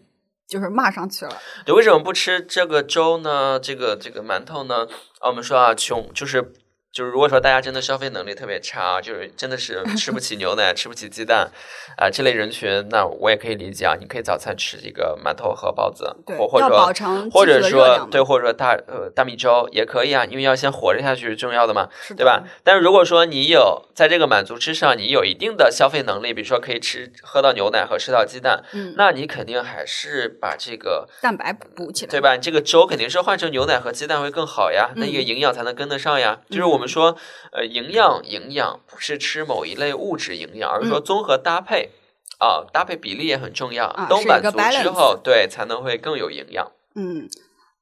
Speaker 1: 就是骂上去了。
Speaker 2: 你，为什么不吃这个粥呢？这个这个馒头呢？啊，我们说啊，穷就是。就是如果说大家真的消费能力特别差，就是真的是 吃不起牛奶、吃不起鸡蛋啊这类人群，那我也可以理解啊。你可以早餐吃这个馒头和包子，或或者说或者说对，或者说大呃大米粥也可以啊，因为要先活着下去是重要的嘛，对吧？但是如果说你有在这个满足之上，你有一定的消费能力，比如说可以吃喝到牛奶和吃到鸡蛋，
Speaker 1: 嗯，
Speaker 2: 那你肯定还是把这个
Speaker 1: 蛋白补起来，
Speaker 2: 对吧？这个粥肯定是换成牛奶和鸡蛋会更好呀，那一个营养才能跟得上呀。就是我。我们说，呃，营养营养不是吃某一类物质营养，而是说综合搭配啊，搭配比例也很重要，都满足之后，对，才能会更有营养。
Speaker 1: 嗯，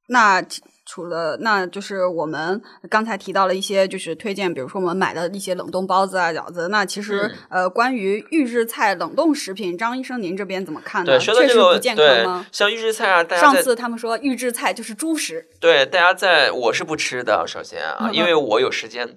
Speaker 1: 那。除了，那就是我们刚才提到了一些，就是推荐，比如说我们买的一些冷冻包子啊、饺子。那其实，呃，关于预制菜冷冻食品，张医生您这边怎么看呢？确实不健康吗？
Speaker 2: 像预制菜啊，
Speaker 1: 上次他们说预制菜就是猪食。
Speaker 2: 对，大家在我是不吃的，首先啊，因为我有时间。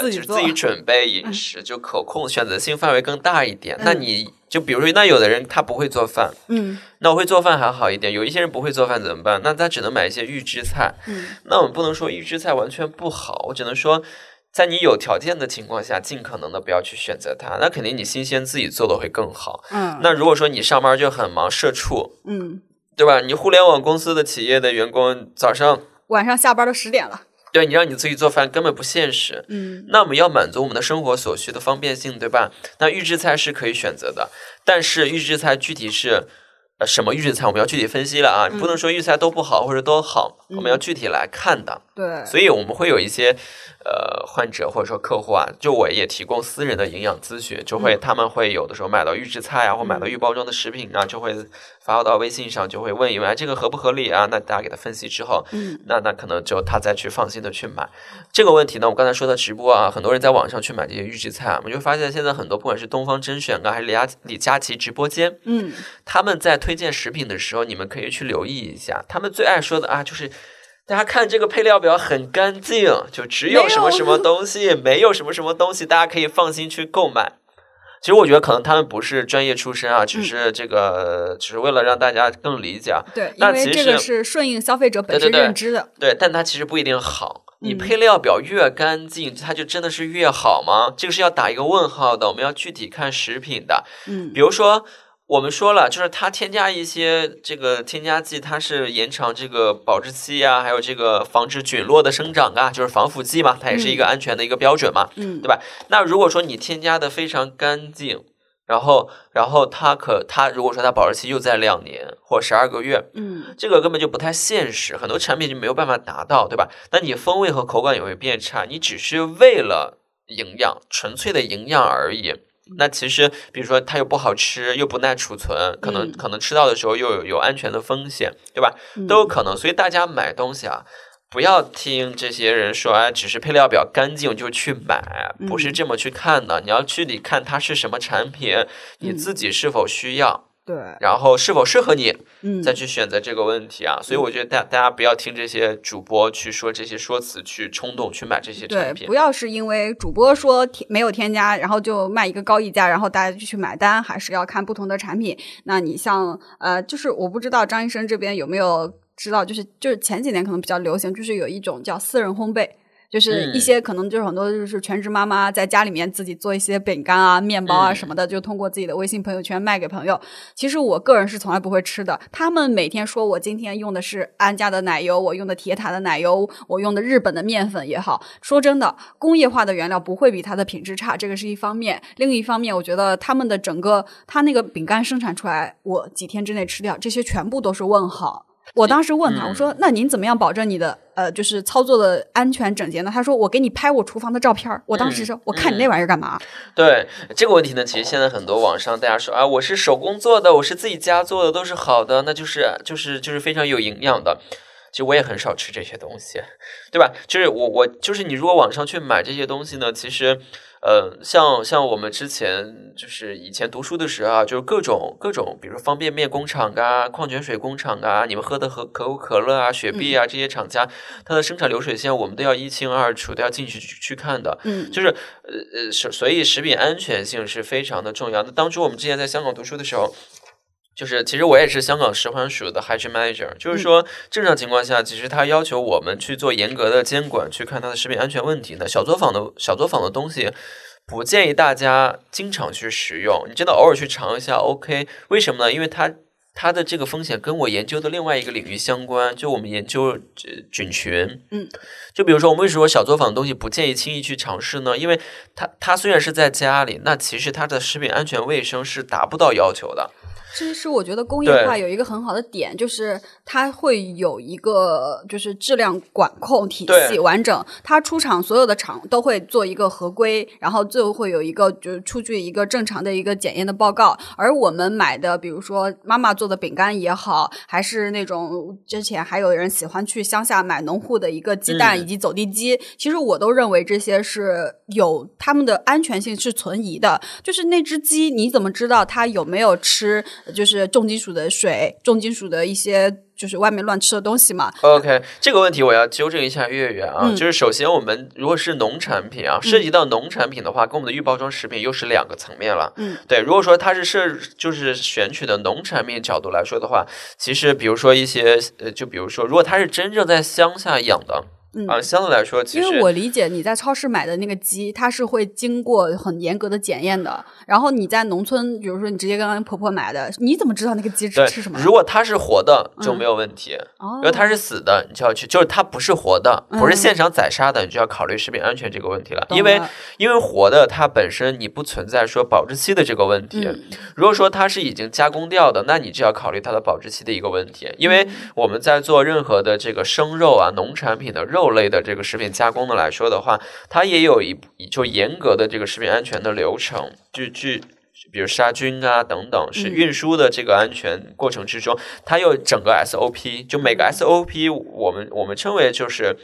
Speaker 2: 呃，就是自己准备饮食，就可控，选择性范围更大一点。那你就比如说，那有的人他不会做饭，
Speaker 1: 嗯，
Speaker 2: 那我会做饭还好一点。有一些人不会做饭怎么办？那他只能买一些预制菜。
Speaker 1: 嗯，
Speaker 2: 那我们不能说预制菜完全不好，我只能说，在你有条件的情况下，尽可能的不要去选择它。那肯定你新鲜自己做的会更好。
Speaker 1: 嗯，
Speaker 2: 那如果说你上班就很忙，社畜，
Speaker 1: 嗯，
Speaker 2: 对吧？你互联网公司的企业的员工，早上
Speaker 1: 晚上下班都十点了。
Speaker 2: 对你让你自己做饭根本不现实，
Speaker 1: 嗯，
Speaker 2: 那我们要满足我们的生活所需的方便性，对吧？那预制菜是可以选择的，但是预制菜具体是呃什么预制菜，我们要具体分析了啊，你不能说预制菜都不好或者都好，我们要具体来看的。
Speaker 1: 对，
Speaker 2: 所以我们会有一些。呃，患者或者说客户啊，就我也提供私人的营养咨询，就会他们会有的时候买到预制菜啊，或买到预包装的食品啊，就会发到微信上，就会问一问这个合不合理啊？那大家给他分析之后，
Speaker 1: 嗯，
Speaker 2: 那那可能就他再去放心的去买这个问题呢。我刚才说的直播啊，很多人在网上去买这些预制菜，我们就发现现在很多不管是东方甄选啊，还是李佳李佳琦直播间，
Speaker 1: 嗯，
Speaker 2: 他们在推荐食品的时候，你们可以去留意一下，他们最爱说的啊，就是。大家看这个配料表很干净，就只有什么什么 东西，没有什么什么东西，大家可以放心去购买。其实我觉得可能他们不是专业出身啊，只是这个只是为了让大家更理解。
Speaker 1: 对，因为这个是顺应消费者本身认知的。
Speaker 2: 对，但它其实不一定好。你配料表越干净，它就真的是越好吗？这个是要打一个问号的。我们要具体看食品的。
Speaker 1: 嗯，
Speaker 2: 比如说。我们说了，就是它添加一些这个添加剂，它是延长这个保质期啊，还有这个防止菌落的生长啊，就是防腐剂嘛，它也是一个安全的一个标准嘛，
Speaker 1: 嗯，
Speaker 2: 对吧？那如果说你添加的非常干净，然后然后它可它如果说它保质期又在两年或十二个月，
Speaker 1: 嗯，
Speaker 2: 这个根本就不太现实，很多产品就没有办法达到，对吧？那你风味和口感也会变差，你只是为了营养，纯粹的营养而已。那其实，比如说它又不好吃，又不耐储存，可能可能吃到的时候又有有安全的风险，对吧？都有可能。所以大家买东西啊，不要听这些人说，哎，只是配料表干净就去买，不是这么去看的。你要具体看它是什么产品，你自己是否需要。
Speaker 1: 对，
Speaker 2: 然后是否适合你，
Speaker 1: 嗯，
Speaker 2: 再去选择这个问题啊。所以我觉得大大家不要听这些主播去说这些说辞，去冲动去买这些产品。
Speaker 1: 不要是因为主播说没有添加，然后就卖一个高溢价，然后大家就去买单。还是要看不同的产品。那你像呃，就是我不知道张医生这边有没有知道，就是就是前几年可能比较流行，就是有一种叫私人烘焙。就是一些可能就是很多就是全职妈妈在家里面自己做一些饼干啊、面包啊什么的，就通过自己的微信朋友圈卖给朋友。其实我个人是从来不会吃的。他们每天说我今天用的是安家的奶油，我用的铁塔的奶油，我用的日本的面粉也好。说真的，工业化的原料不会比它的品质差，这个是一方面。另一方面，我觉得他们的整个他那个饼干生产出来，我几天之内吃掉，这些全部都是问号。我当时问他，我说：“那您怎么样保证你的呃，就是操作的安全整洁呢？”他说：“我给你拍我厨房的照片。”我当时说：“我看你那玩意儿干嘛？”
Speaker 2: 对这个问题呢，其实现在很多网上大家说啊，我是手工做的，我是自己家做的，都是好的，那就是就是就是非常有营养的。其实我也很少吃这些东西，对吧？就是我我就是你如果网上去买这些东西呢，其实。呃，像像我们之前就是以前读书的时候啊，就是各种各种，比如方便面工厂啊、矿泉水工厂啊，你们喝的可可口可乐啊、雪碧啊这些厂家，它的生产流水线我们都要一清二楚，都要进去去去看的。
Speaker 1: 嗯，
Speaker 2: 就是呃呃，所所以食品安全性是非常的重要。那当初我们之前在香港读书的时候。就是，其实我也是香港食环署的 hygiene manager，就是说，正常情况下，其实他要求我们去做严格的监管，去看它的食品安全问题的。小作坊的小作坊的东西，不建议大家经常去食用，你真的偶尔去尝一下 OK。为什么呢？因为它它的这个风险跟我研究的另外一个领域相关，就我们研究菌群。
Speaker 1: 嗯，
Speaker 2: 就比如说，我们为什么说小作坊的东西不建议轻易去尝试呢？因为它它虽然是在家里，那其实它的食品安全卫生是达不到要求的。
Speaker 1: 其实我觉得工业化有一个很好的点，就是它会有一个就是质量管控体系完整，它出厂所有的厂都会做一个合规，然后最后会有一个就是出具一个正常的一个检验的报告。而我们买的，比如说妈妈做的饼干也好，还是那种之前还有人喜欢去乡下买农户的一个鸡蛋以及走地鸡，其实我都认为这些是有他们的安全性是存疑的。就是那只鸡，你怎么知道它有没有吃？就是重金属的水，重金属的一些，就是外面乱吃的东西嘛。
Speaker 2: OK，这个问题我要纠正一下月月啊，就是首先我们如果是农产品啊，涉及到农产品的话，跟我们的预包装食品又是两个层面了。
Speaker 1: 嗯，
Speaker 2: 对，如果说它是涉就是选取的农产品角度来说的话，其实比如说一些呃，就比如说，如果它是真正在乡下养的。啊，相对来说，其
Speaker 1: 实因为我理解你在超市买的那个鸡，它是会经过很严格的检验的。然后你在农村，比如说你直接跟婆婆买的，你怎么知道那个鸡是吃什么？
Speaker 2: 如果它是活的就没有问题，
Speaker 1: 哦，
Speaker 2: 如果它是死的，你就要去，就是它不是活的，不是现场宰杀的，你就要考虑食品安全这个问题了。因为因为活的它本身你不存在说保质期的这个问题。如果说它是已经加工掉的，那你就要考虑它的保质期的一个问题。因为我们在做任何的这个生肉啊、农产品的肉。肉类的这个食品加工的来说的话，它也有一就严格的这个食品安全的流程，就去比如杀菌啊等等，是运输的这个安全过程之中，它有整个 SOP，就每个 SOP 我们我们称为就是。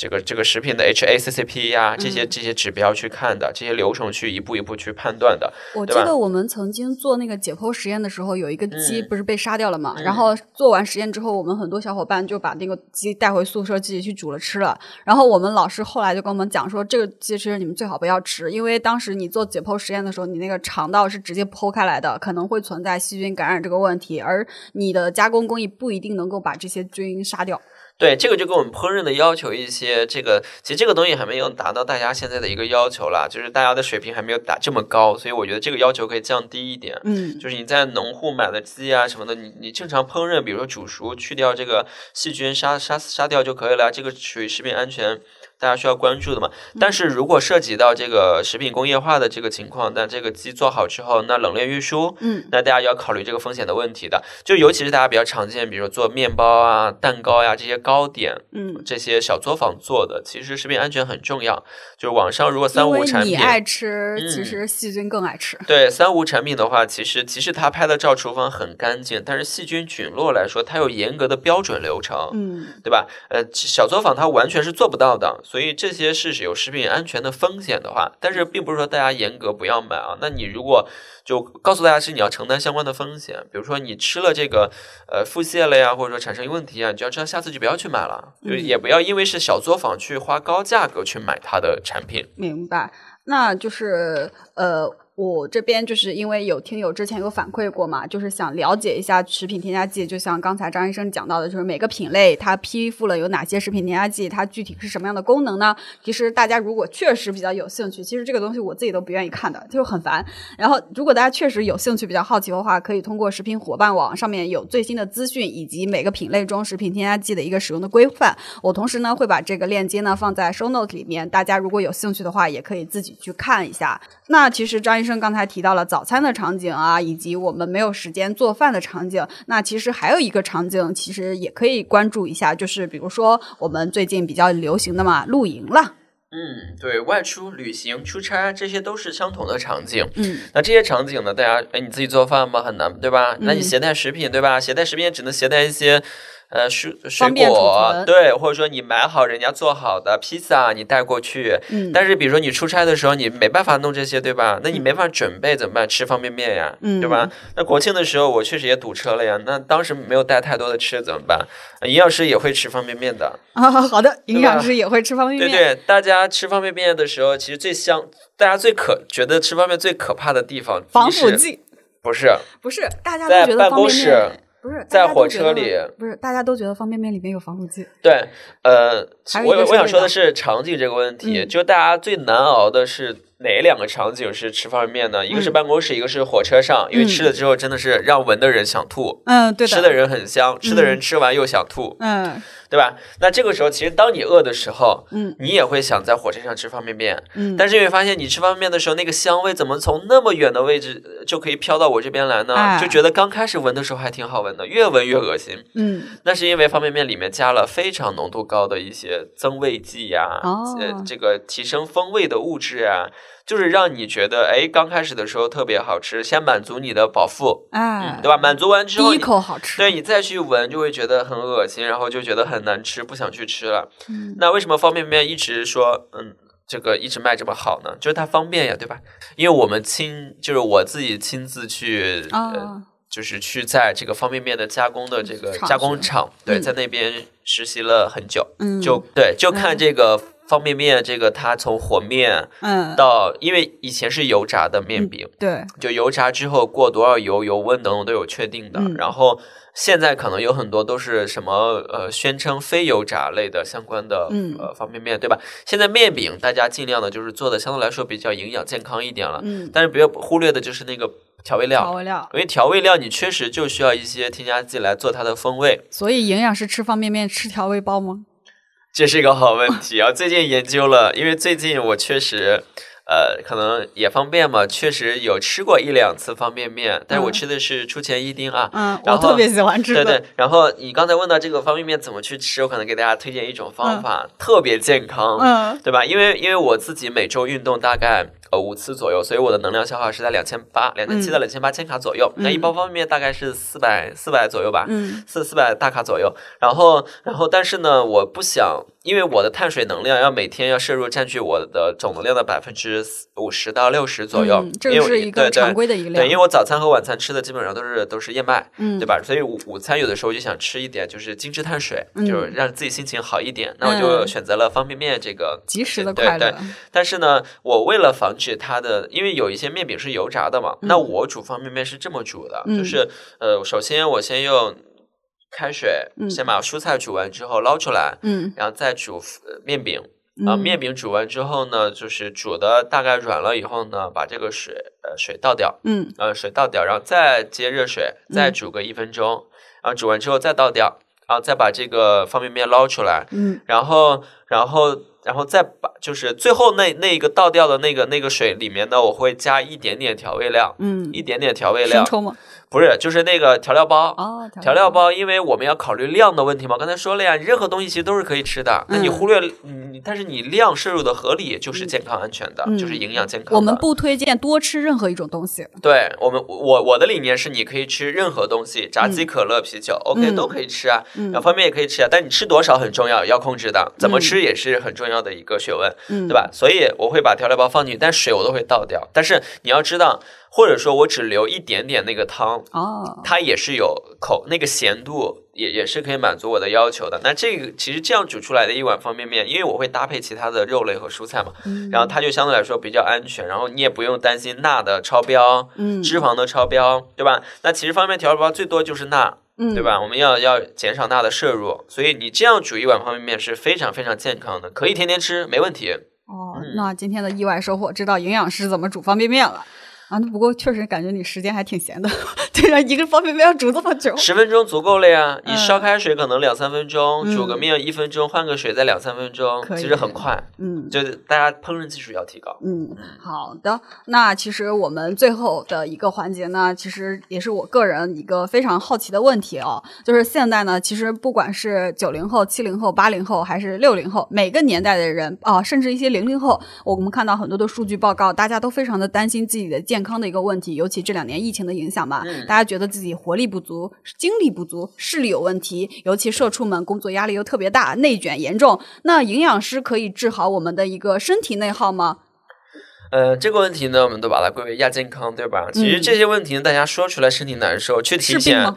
Speaker 2: 这个这个食品的 HACCP 呀，这些这些指标去看的，这些流程去一步一步去判断的。
Speaker 1: 我记得我们曾经做那个解剖实验的时候，有一个鸡不是被杀掉了嘛？然后做完实验之后，我们很多小伙伴就把那个鸡带回宿舍自己去煮了吃了。然后我们老师后来就跟我们讲说，这个鸡其实你们最好不要吃，因为当时你做解剖实验的时候，你那个肠道是直接剖开来的，可能会存在细菌感染这个问题，而你的加工工艺不一定能够把这些菌杀掉。
Speaker 2: 对，这个就跟我们烹饪的要求一些，这个其实这个东西还没有达到大家现在的一个要求啦，就是大家的水平还没有达这么高，所以我觉得这个要求可以降低一点。
Speaker 1: 嗯，
Speaker 2: 就是你在农户买的鸡啊什么的，你你正常烹饪，比如说煮熟，去掉这个细菌，杀杀杀掉就可以了，这个属于食品安全。大家需要关注的嘛？但是如果涉及到这个食品工业化的这个情况，那这个鸡做好之后，那冷链运输，
Speaker 1: 嗯，
Speaker 2: 那大家要考虑这个风险的问题的。就尤其是大家比较常见，比如做面包啊、蛋糕呀这些糕点，
Speaker 1: 嗯，
Speaker 2: 这些小作坊做的，其实食品安全很重要。就是网上如果三无产品，
Speaker 1: 你爱吃，其实细菌更爱吃。
Speaker 2: 对三无产品的话，其实其实他拍的照厨房很干净，但是细菌菌落来说，它有严格的标准流程，
Speaker 1: 嗯，
Speaker 2: 对吧？呃，小作坊它完全是做不到的。所以这些是有食品安全的风险的话，但是并不是说大家严格不要买啊。那你如果就告诉大家是你要承担相关的风险，比如说你吃了这个呃腹泻了呀，或者说产生问题啊，你就要知道下次就不要去买了，就也不要因为是小作坊去花高价格去买它的产品。
Speaker 1: 明白，那就是呃。我这边就是因为有听友之前有反馈过嘛，就是想了解一下食品添加剂，就像刚才张医生讲到的，就是每个品类它批复了有哪些食品添加剂，它具体是什么样的功能呢？其实大家如果确实比较有兴趣，其实这个东西我自己都不愿意看的，就很烦。然后如果大家确实有兴趣、比较好奇的话，可以通过食品伙伴网上面有最新的资讯，以及每个品类中食品添加剂的一个使用的规范。我同时呢会把这个链接呢放在 show note 里面，大家如果有兴趣的话，也可以自己去看一下。那其实张医生。生刚才提到了早餐的场景啊，以及我们没有时间做饭的场景。那其实还有一个场景，其实也可以关注一下，就是比如说我们最近比较流行的嘛，露营了。
Speaker 2: 嗯，对外出旅行、出差，这些都是相同的场景。
Speaker 1: 嗯，
Speaker 2: 那这些场景呢，大家哎，你自己做饭吗？很难，对吧？那你携带食品，对吧？携带食品也只能携带一些。呃水水果，对，或者说你买好人家做好的披萨，你带过去。
Speaker 1: 嗯，
Speaker 2: 但是比如说你出差的时候，你没办法弄这些，对吧？那你没法准备怎么办？吃方便面呀，
Speaker 1: 嗯
Speaker 2: 对吧？那国庆的时候我确实也堵车了呀，那当时没有带太多的吃怎么办？营养师也会吃方便面的，
Speaker 1: 啊，好的，营养师也会吃方便面。
Speaker 2: 对对，大家吃方便面的时候，其实最香，大家最可觉得吃方便面最可怕的地方，
Speaker 1: 防腐剂
Speaker 2: 不是
Speaker 1: 不是，大家
Speaker 2: 在
Speaker 1: 都觉得
Speaker 2: 办公室
Speaker 1: 不是
Speaker 2: 在火车里
Speaker 1: 不是，大家都觉得方便面里面有防腐剂。
Speaker 2: 对，呃，我我想说的是场景这个问题，
Speaker 1: 嗯
Speaker 2: 就大家最难熬的是哪两个场景是吃方便面呢？一个是
Speaker 1: 嗯
Speaker 2: 办公室，一个是火车上，因为
Speaker 1: 嗯
Speaker 2: 吃了之后真的是让闻的人想吐。
Speaker 1: 嗯，对
Speaker 2: 吃的人很香，吃的人吃完又想吐，
Speaker 1: 嗯
Speaker 2: 对吧？那这个时候，其实当你饿的时候，
Speaker 1: 嗯
Speaker 2: 你也会想在火车上吃方便面，
Speaker 1: 嗯，
Speaker 2: 但是你会发现，你吃方便面的时候，那个香味怎么从那么远的位置呃就可以飘到我这边来呢？
Speaker 1: 哎
Speaker 2: 就觉得刚开始闻的时候还挺好闻的，越闻越恶心。
Speaker 1: 嗯
Speaker 2: 那是因为方便面里面加了非常浓度高的一些增味剂呀、
Speaker 1: 哦
Speaker 2: 呃，这个提升风味的物质啊，就是让你觉得，哎，刚开始的时候特别好吃，先满足你的饱腹，
Speaker 1: 哎
Speaker 2: 嗯，，对吧？满足完之后
Speaker 1: 第一，口好吃。
Speaker 2: 对你再去闻就会觉得很恶心，然后就觉得很难吃，不想去吃了。
Speaker 1: 嗯
Speaker 2: 那为什么方便面一直说，嗯？这个一直卖这么好呢，就是它方便呀，对吧？因为我们亲，就是我自己亲自去，呃，
Speaker 1: 啊，
Speaker 2: 就是去在这个方便面的加工的这个加工厂，对，
Speaker 1: 嗯
Speaker 2: 在那边实习了很久，
Speaker 1: 嗯，
Speaker 2: 就对，就看这个方便面，这个它从和面
Speaker 1: 嗯，
Speaker 2: 到，因为以前是油炸的面饼，
Speaker 1: 对，
Speaker 2: 就油炸之后过多少油、油温等等都有确定的，
Speaker 1: 嗯。
Speaker 2: 然后现在可能有很多都是什么呃宣称非油炸类的相关的
Speaker 1: 嗯。
Speaker 2: 呃方便面，对吧？现在面饼大家尽量的就是做的相对来说比较营养健康一点了，
Speaker 1: 嗯，
Speaker 2: 但是不要忽略的就是那个调味料。
Speaker 1: 调。味料，
Speaker 2: 因为调味料你确实就需要一些添加剂来做它的风味，
Speaker 1: 所以营养师吃方便面吃调味包吗？
Speaker 2: 这是一个好问题啊！最近研究了，因为最近我确实，呃，可能也方便嘛，确实有吃过一两次方便面，但是我
Speaker 1: 嗯
Speaker 2: 吃的是出前一丁啊。
Speaker 1: 嗯，
Speaker 2: 然后
Speaker 1: 我特别喜欢吃。
Speaker 2: 对对，然后你刚才问到这个方便面怎么去吃，我可能给大家推荐一种方法，特别健康，
Speaker 1: 嗯
Speaker 2: 对吧？因为因为我自己每周运动大概呃五次左右，所以我的能量消耗是在两千八、两千七到两千八千卡左右。那一包方便面大概是四百四百左右吧，
Speaker 1: 嗯
Speaker 2: 四四百大卡左右。然后然后但是呢，我不想，因为我的碳水能量要每天要摄入占据我的总能量的百分之五十到六十左右，
Speaker 1: 嗯这是一个
Speaker 2: 对对
Speaker 1: 常规的一个
Speaker 2: 对，因为。我早餐和晚餐吃的基本上都是都是燕麦，
Speaker 1: 嗯，
Speaker 2: 对？吧？所以午午餐有的时候就想吃一点就是精致碳水，
Speaker 1: 嗯
Speaker 2: 就是让自己心情好一点。那我就
Speaker 1: 嗯
Speaker 2: 选择了方便面这个
Speaker 1: 及时的
Speaker 2: 对对
Speaker 1: 快乐。
Speaker 2: 但是呢，我为了防止它的，因为有一些面饼是油炸的嘛，那我煮方便面是这么煮的，
Speaker 1: 嗯
Speaker 2: 就是呃，首先我先用开水
Speaker 1: 嗯。
Speaker 2: 先把蔬菜煮完之后捞出来，
Speaker 1: 嗯。
Speaker 2: 然后再煮呃面饼。啊，
Speaker 1: 嗯。
Speaker 2: 面饼煮完之后呢，就是煮的大概软了以后呢，把这个水呃水倒掉，
Speaker 1: 嗯。
Speaker 2: 呃水倒掉，然后再接热水，再
Speaker 1: 嗯
Speaker 2: 煮个一分钟，然后煮完之后再倒掉，然后再把这个方便面捞出来，
Speaker 1: 嗯。
Speaker 2: 然后，然后，然后再把就是最后那那个倒掉的那个那个水里面呢，我会加一点点调味料，
Speaker 1: 嗯，
Speaker 2: 一点点调味料，
Speaker 1: 生抽吗？
Speaker 2: 不是，就是那个调料包。
Speaker 1: 哦，
Speaker 2: 调料包，因为我们要考虑量的问题嘛。刚才说了呀，任何东西其实都是可以吃的。那你
Speaker 1: 嗯
Speaker 2: 忽略，你但是你量摄入的合理，就是健康安全的，
Speaker 1: 嗯
Speaker 2: 就是营养健康的。
Speaker 1: 我们不推荐多吃任何一种东西。
Speaker 2: 对我们，我我的理念是，你可以吃任何东西，炸鸡、可乐、啤酒，OK
Speaker 1: 嗯
Speaker 2: 都可以吃啊。
Speaker 1: 嗯
Speaker 2: 然后方便面也可以吃啊，但你吃多少很重要，要控制的。怎么
Speaker 1: 嗯
Speaker 2: 吃也是很重要的一个学问，
Speaker 1: 嗯，
Speaker 2: 对？吧？所以我会把调料包放进去，但水我都会倒掉。但是你要知道，或者说我只留一点点那个汤，
Speaker 1: 哦，
Speaker 2: 它也是有口那个咸度，也也是可以满足我的要求的。那这个其实这样煮出来的一碗方便面，因为我会搭配其他的肉类和蔬菜嘛，
Speaker 1: 嗯
Speaker 2: 然后它就相对来说比较安全，然后你也不用担心钠的超标。
Speaker 1: 嗯
Speaker 2: 脂肪的超标，对吧？那其实方便面调料包最多就是钠，
Speaker 1: 嗯
Speaker 2: 对吧？我们要要减少钠的摄入，所以你这样煮一碗方便面是非常非常健康的，可以天天吃，没问题。
Speaker 1: 哦
Speaker 2: 嗯，
Speaker 1: 那今天的意外收获，知道营养师怎么煮方便面了。啊，那不过确实感觉你时间还挺闲的，对呀，一个方便面要煮这么久。
Speaker 2: 十分钟足够了呀，你
Speaker 1: 嗯
Speaker 2: 烧开水可能两三分钟，
Speaker 1: 嗯
Speaker 2: 煮个面一分钟，换个水再两三分钟，其实很快。
Speaker 1: 嗯
Speaker 2: 就是大家烹饪技术要提高。
Speaker 1: 嗯，好的。那其实我们最后的一个环节呢，其实也是我个人一个非常好奇的问题哦，就是现在呢，其实不管是九零后、七零后、八零后，还是六零后，每个年代的人啊、甚至一些零零后，我们看到很多的数据报告，大家都非常的担心自己的健健康的一个问题，尤其这两年疫情的影响吧，
Speaker 2: 嗯
Speaker 1: 大家觉得自己活力不足、精力不足、视力有问题，尤其社畜们工作压力又特别大，内卷严重。那营养师可以治好我们的一个身体内耗吗？
Speaker 2: 呃，这个问题呢，我们都把它归为亚健康，对吧？其实这些问题呢，大家说出来身体难受，去体检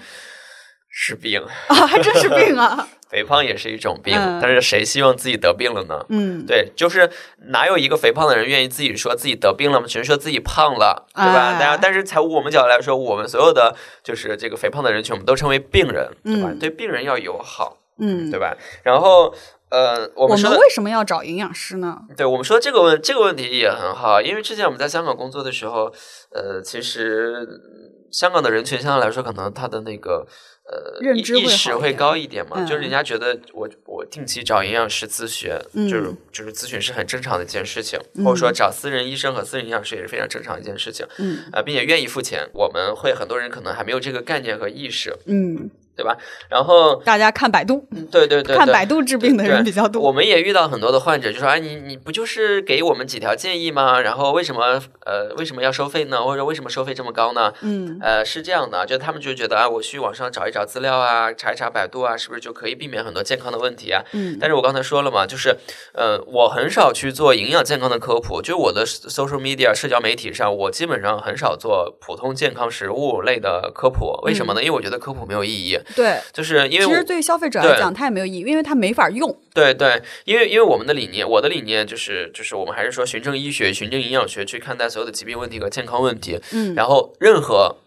Speaker 1: 是病 啊，还真是病啊！
Speaker 2: 肥胖也是一种病，
Speaker 1: 嗯
Speaker 2: 但是谁希望自己得病了呢？
Speaker 1: 嗯，
Speaker 2: 对，就是哪有一个肥胖的人愿意自己说自己得病了吗？只是说自己胖了，对吧？
Speaker 1: 哎
Speaker 2: 大家，但是从我们角度来说，我们所有的就是这个肥胖的人群，我们都称为病人，对吧？
Speaker 1: 嗯
Speaker 2: 对病人要友好，
Speaker 1: 嗯
Speaker 2: 对，吧？然后，呃，我
Speaker 1: 我
Speaker 2: 们说的
Speaker 1: 们为什么要找营养师呢？
Speaker 2: 对我们说这个问这个问题也很好，因为之前我们在香港工作的时候，呃，其实嗯香港的人群相对来说，可能他的那个呃意
Speaker 1: 认知
Speaker 2: 意识会高一点嘛，
Speaker 1: 嗯
Speaker 2: 就是人家觉得我我定期找营养师咨询，
Speaker 1: 嗯
Speaker 2: 就是就是咨询是很正常的一件事情，
Speaker 1: 嗯
Speaker 2: 或者说找私人医生和私人营养师也是非常正常的一件事情，
Speaker 1: 嗯。
Speaker 2: 啊、并且愿意付钱，我们会很多人可能还没有这个概念和意识，
Speaker 1: 嗯，
Speaker 2: 对吧？然后，
Speaker 1: 大家看百度，
Speaker 2: 嗯对对对，
Speaker 1: 看百度治病的人比较多。
Speaker 2: 我们也遇到很多的患者，就说：“哎，你你不就是给我们几条建议吗？然后为什么呃为什么要收费呢？或者为什么收费这么高呢？”
Speaker 1: 嗯
Speaker 2: 呃，是这样的，就他们就觉得啊，我去网上找一找资料啊，查一查百度啊，是不是就可以避免很多健康的问题啊？
Speaker 1: 嗯
Speaker 2: 但是我刚才说了嘛，就是呃，我很少去做营养健康的科普，就是我的 social media 社交媒体上，我基本上很少做普通健康食物类的科普。为什么呢？因为我觉得科普没有意义，
Speaker 1: 对，
Speaker 2: 就是因为
Speaker 1: 其实对于消费者来讲，它也没有意义，因为它没法用。
Speaker 2: 对对，因为因为我们的理念，我的理念就是就是我们还是说循证医学、循证营养学去看待所有的疾病问题和健康问题。
Speaker 1: 嗯
Speaker 2: 然后任何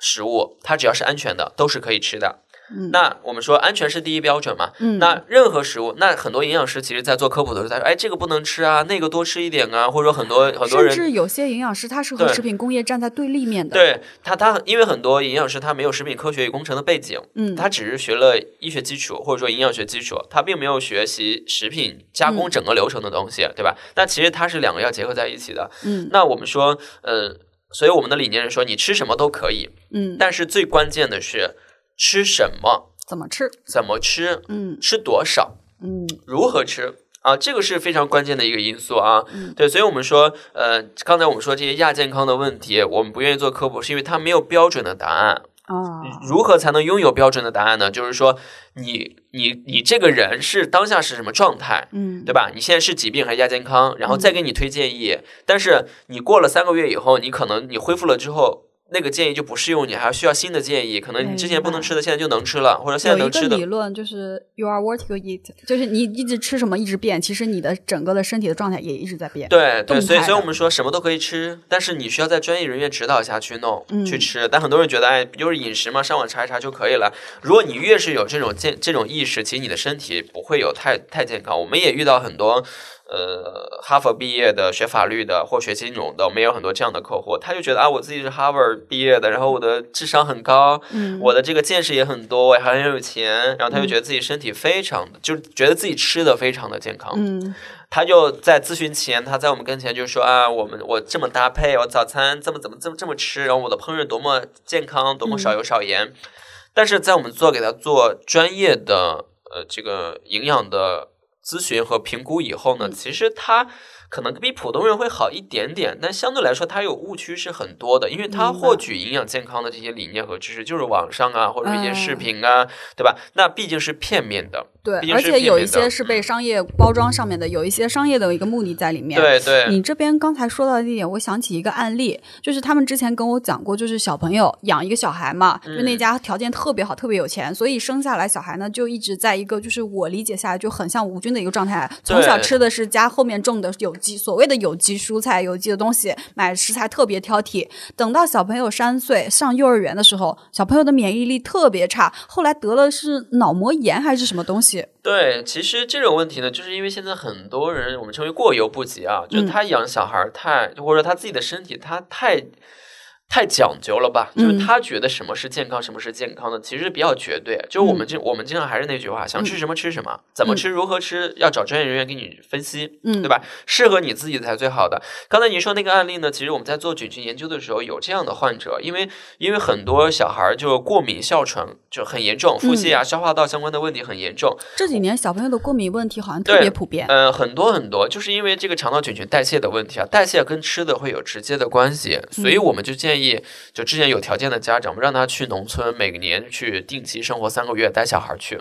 Speaker 2: 食物，它只要是安全的，都是可以吃的。
Speaker 1: 嗯
Speaker 2: 那我们说安全是第一标准嘛？
Speaker 1: 嗯
Speaker 2: 那任何食物，那很多营养师其实在做科普的时候，他说：“哎，这个不能吃啊，那个多吃一点啊。”或者说很多很多
Speaker 1: 甚
Speaker 2: 人
Speaker 1: 至有些营养师他是和食品工业站在对立面的。，
Speaker 2: 对他他因为很多营养师他没有食品科学与工程的背景，
Speaker 1: 嗯，
Speaker 2: 他只是学了医学基础或者说营养学基础，他并没有学习食品加工
Speaker 1: 嗯
Speaker 2: 整个流程的东西，对吧？那其实它是两个要结合在一起的。
Speaker 1: 嗯
Speaker 2: 那我们说，呃，所以我们的理念是说，你吃什么都可以，
Speaker 1: 嗯，
Speaker 2: 但是最关键的是吃什么、
Speaker 1: 怎么吃？
Speaker 2: 怎么吃、
Speaker 1: 嗯
Speaker 2: 吃多少、
Speaker 1: 嗯
Speaker 2: 如何吃。啊，这个是非常关键的一个因素啊。
Speaker 1: 嗯
Speaker 2: 对，所以我们说，呃，刚才我们说这些亚健康的问题，我们不愿意做科普，是因为它没有标准的答案。
Speaker 1: 啊，
Speaker 2: 如何才能拥有标准的答案呢？就是说你，你你这个人是当下是什么状态，
Speaker 1: 嗯
Speaker 2: 对吧？你现在是疾病还是亚健康，然后再给你推建议。但是你过了三个月以后，你可能你恢复了之后，那个建议就不适用你，还需要新的建议。可能你之前不能吃的，现在就能吃了，或者现在
Speaker 1: 有一个
Speaker 2: 能吃的
Speaker 1: 理。论就是 you are what you eat，就是你一直吃什么一直变，其实你的整个的身体的状态也一直在变。
Speaker 2: 对对，所以所以我们说什么都可以吃，但是你需要在专业人员指导下去弄、
Speaker 1: 嗯
Speaker 2: 去吃。但很多人觉得，哎，不就是饮食嘛，上网查一查就可以了。如果你越是有这种健这种意识，其实你的身体不会有太太健康。我们也遇到很多。呃，哈佛毕业的、学法律的或学金融的，我们也有很多这样的客户，他就觉得啊，我自己是哈佛毕业的，然后我的智商很高，
Speaker 1: 嗯，
Speaker 2: 我的这个见识也很多，我还很有钱，然后他就觉得自己身体非常的，就觉得自己吃的非常的健康，
Speaker 1: 嗯。
Speaker 2: 他就在咨询前，他在我们跟前就说啊，我们我这么搭配，我早餐这么怎么这么这么吃，然后我的烹饪多么健康，多么少油少盐。但是在我们做给他做专业的呃这个营养的咨询和评估以后呢，其实他可能比普通人会好一点点，但相对来说他有误区是很多的，因为他获取营养健康的这些理念和知识就是网上啊或者一些视
Speaker 1: 嗯
Speaker 2: 频啊，对吧？那毕竟是片面的，
Speaker 1: 对而且有一些是被商业包装上面的，有一些商业的一个目的在里面。
Speaker 2: 对对。
Speaker 1: 你这边刚才说到的一点，我想起一个案例，就是他们之前跟我讲过，就是小朋友养一个小孩嘛，就那家条件特别好，特别有钱，所以生下来小孩呢就一直在一个就是我理解下来就很像无菌的一个状态，从小吃的是家后面种的有机，所谓的有机蔬菜、有机的东西，买食材特别挑剔。等到小朋友三岁上幼儿园的时候，小朋友的免疫力特别差，后来得了是脑膜炎还是什么东西？
Speaker 2: 对，其实这种问题呢，就是因为现在很多人我们称为过犹不及啊，就是
Speaker 1: 嗯
Speaker 2: 他养小孩儿太，或者说他自己的身体他太太讲究了吧？就是
Speaker 1: 嗯
Speaker 2: 他觉得什么是健康，什么是健康的，其实比较绝对。就是我们经、我们经常还是那句话，想吃什么吃什么，怎么吃如何吃，要找专业人员给你分析，
Speaker 1: 嗯
Speaker 2: 对吧？适合你自己才最好的。刚才你说那个案例呢，其实我们在做菌群研究的时候有这样的患者，因为因为很多小孩儿就过敏哮喘就很严重，腹泻啊、消化道相关的问题很严重，
Speaker 1: 这几年小朋友的过敏问题好像特别普遍。
Speaker 2: 嗯、很多很多，就是因为这个肠道菌群代谢的问题啊，代谢跟吃的会有直接的关系，所以我们就建议，就之前有条件的家长，我们让他去农村，每年去定期生活三个月，带小孩去，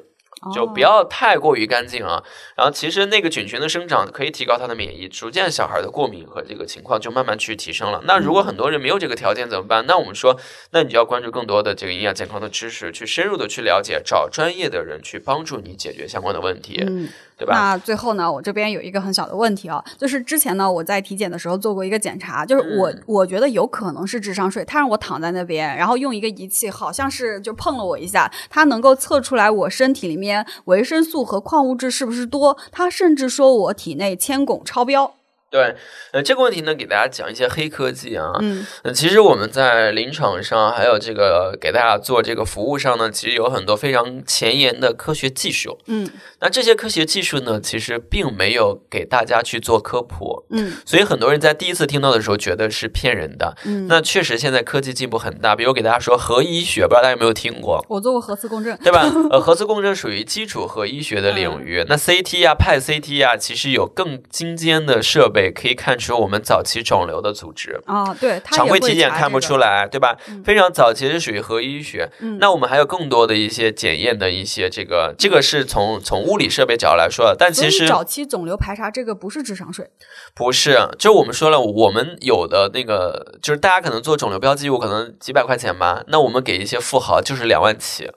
Speaker 2: 就不
Speaker 1: 哦
Speaker 2: 要太过于干净啊。然后其实那个菌群的生长可以提高他的免疫，逐渐小孩的过敏和这个情况就慢慢去提升了。那如果很多人没有这个条件怎么办？那我们说，那你就要关注更多的这个营养健康的知识，去深入的去了解，找专业的人去帮助你解决相关的问题，
Speaker 1: 嗯，
Speaker 2: 对吧？
Speaker 1: 那最后呢，我这边有一个很小的问题啊，就是之前呢我在体检的时候做过一个检查，就是我、
Speaker 2: 嗯
Speaker 1: 我觉得有可能是智商税，他让我躺在那边，然后用一个仪器，好像是就碰了我一下，它能够测出来我身体里面维生素和矿物质是不是多，他甚至说我体内铅汞超标。
Speaker 2: 对，呃，这个问题呢，给大家讲一些黑科技啊。
Speaker 1: 嗯
Speaker 2: 呃，其实我们在临床上，还有这个给大家做这个服务上呢，其实有很多非常前沿的科学技术。
Speaker 1: 嗯
Speaker 2: 那这些科学技术呢，其实并没有给大家去做科普，
Speaker 1: 嗯
Speaker 2: 所以很多人在第一次听到的时候觉得是骗人的。
Speaker 1: 嗯，
Speaker 2: 那确实，现在科技进步很大，比如给大家说核医学，不知道大家有没有听过？
Speaker 1: 我做过核磁共振。
Speaker 2: 对吧？呃，核磁共振属于基础核医学的领域。那 CT 啊、派 CT 啊，其实有更精尖的设备，可以看出我们早期肿瘤的组织。
Speaker 1: 啊，对，
Speaker 2: 常规体检看不
Speaker 1: 查这个
Speaker 2: 出来，对吧？
Speaker 1: 嗯
Speaker 2: 非常早期是属于核医学。
Speaker 1: 嗯
Speaker 2: 那我们还有更多的一些检验的一些这个，这个是从从物理设备角度来说的，但其实
Speaker 1: 早期肿瘤排查这个不是智商税。
Speaker 2: 不是。就我们说了，我们有的那个，就是大家可能做肿瘤标记我，可能几百块钱吧，那我们给一些富豪就是两万起。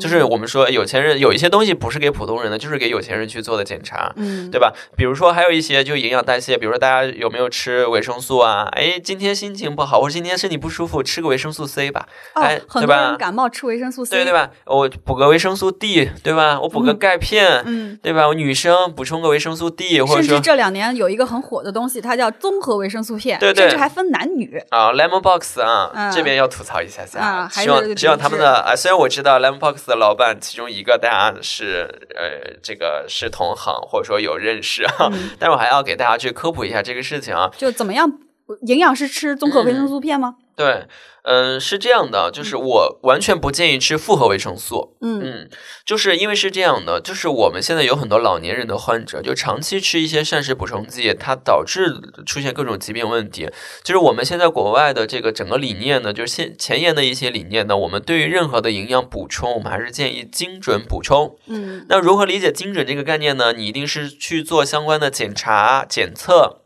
Speaker 2: 就是我们说有钱人有一些东西不是给普通人的，就是给有钱人去做的检查。
Speaker 1: 嗯，
Speaker 2: 对吧？比如说还有一些就营养代谢，比如说大家有没有吃维生素啊？哎，今天心情不好，或者今天身体不舒服，吃个维生素 C 吧，
Speaker 1: 哦
Speaker 2: 哎，，对
Speaker 1: 很多人
Speaker 2: 吧？
Speaker 1: 感冒吃维生素 C，
Speaker 2: 对对吧？我补个维生素 D，对吧？我补个钙片，
Speaker 1: 嗯。
Speaker 2: 对吧？我女生补充个维生素 D，或者
Speaker 1: 甚至
Speaker 2: 说
Speaker 1: 这两年有一个很火的东西，它叫综合维生素片，
Speaker 2: 对对
Speaker 1: 甚至还分男女。
Speaker 2: 啊，Lemon Box 啊，
Speaker 1: 嗯
Speaker 2: 这边要吐槽一下下，
Speaker 1: 啊还
Speaker 2: 希望
Speaker 1: 是
Speaker 2: 希望他们的啊，虽然我知道 Lemon Box 的老板其中一个大家是呃这个是同行或者说有认识啊，
Speaker 1: 嗯
Speaker 2: 但是我还要给大家去科普一下这个事情啊。
Speaker 1: 就怎么样？营养师吃综合维生素片吗？
Speaker 2: 对，嗯，是这样的，就是我完全不建议吃复合维生素。
Speaker 1: 嗯
Speaker 2: 嗯，就是因为是这样的，就是我们现在有很多老年人的患者，就长期吃一些膳食补充剂，它导致出现各种疾病问题。就是我们现在国外的这个整个理念呢，就是现前沿的一些理念呢，我们对于任何的营养补充，我们还是建议精准补充。
Speaker 1: 嗯
Speaker 2: 那如何理解精准这个概念呢？你一定是去做相关的检查、检测，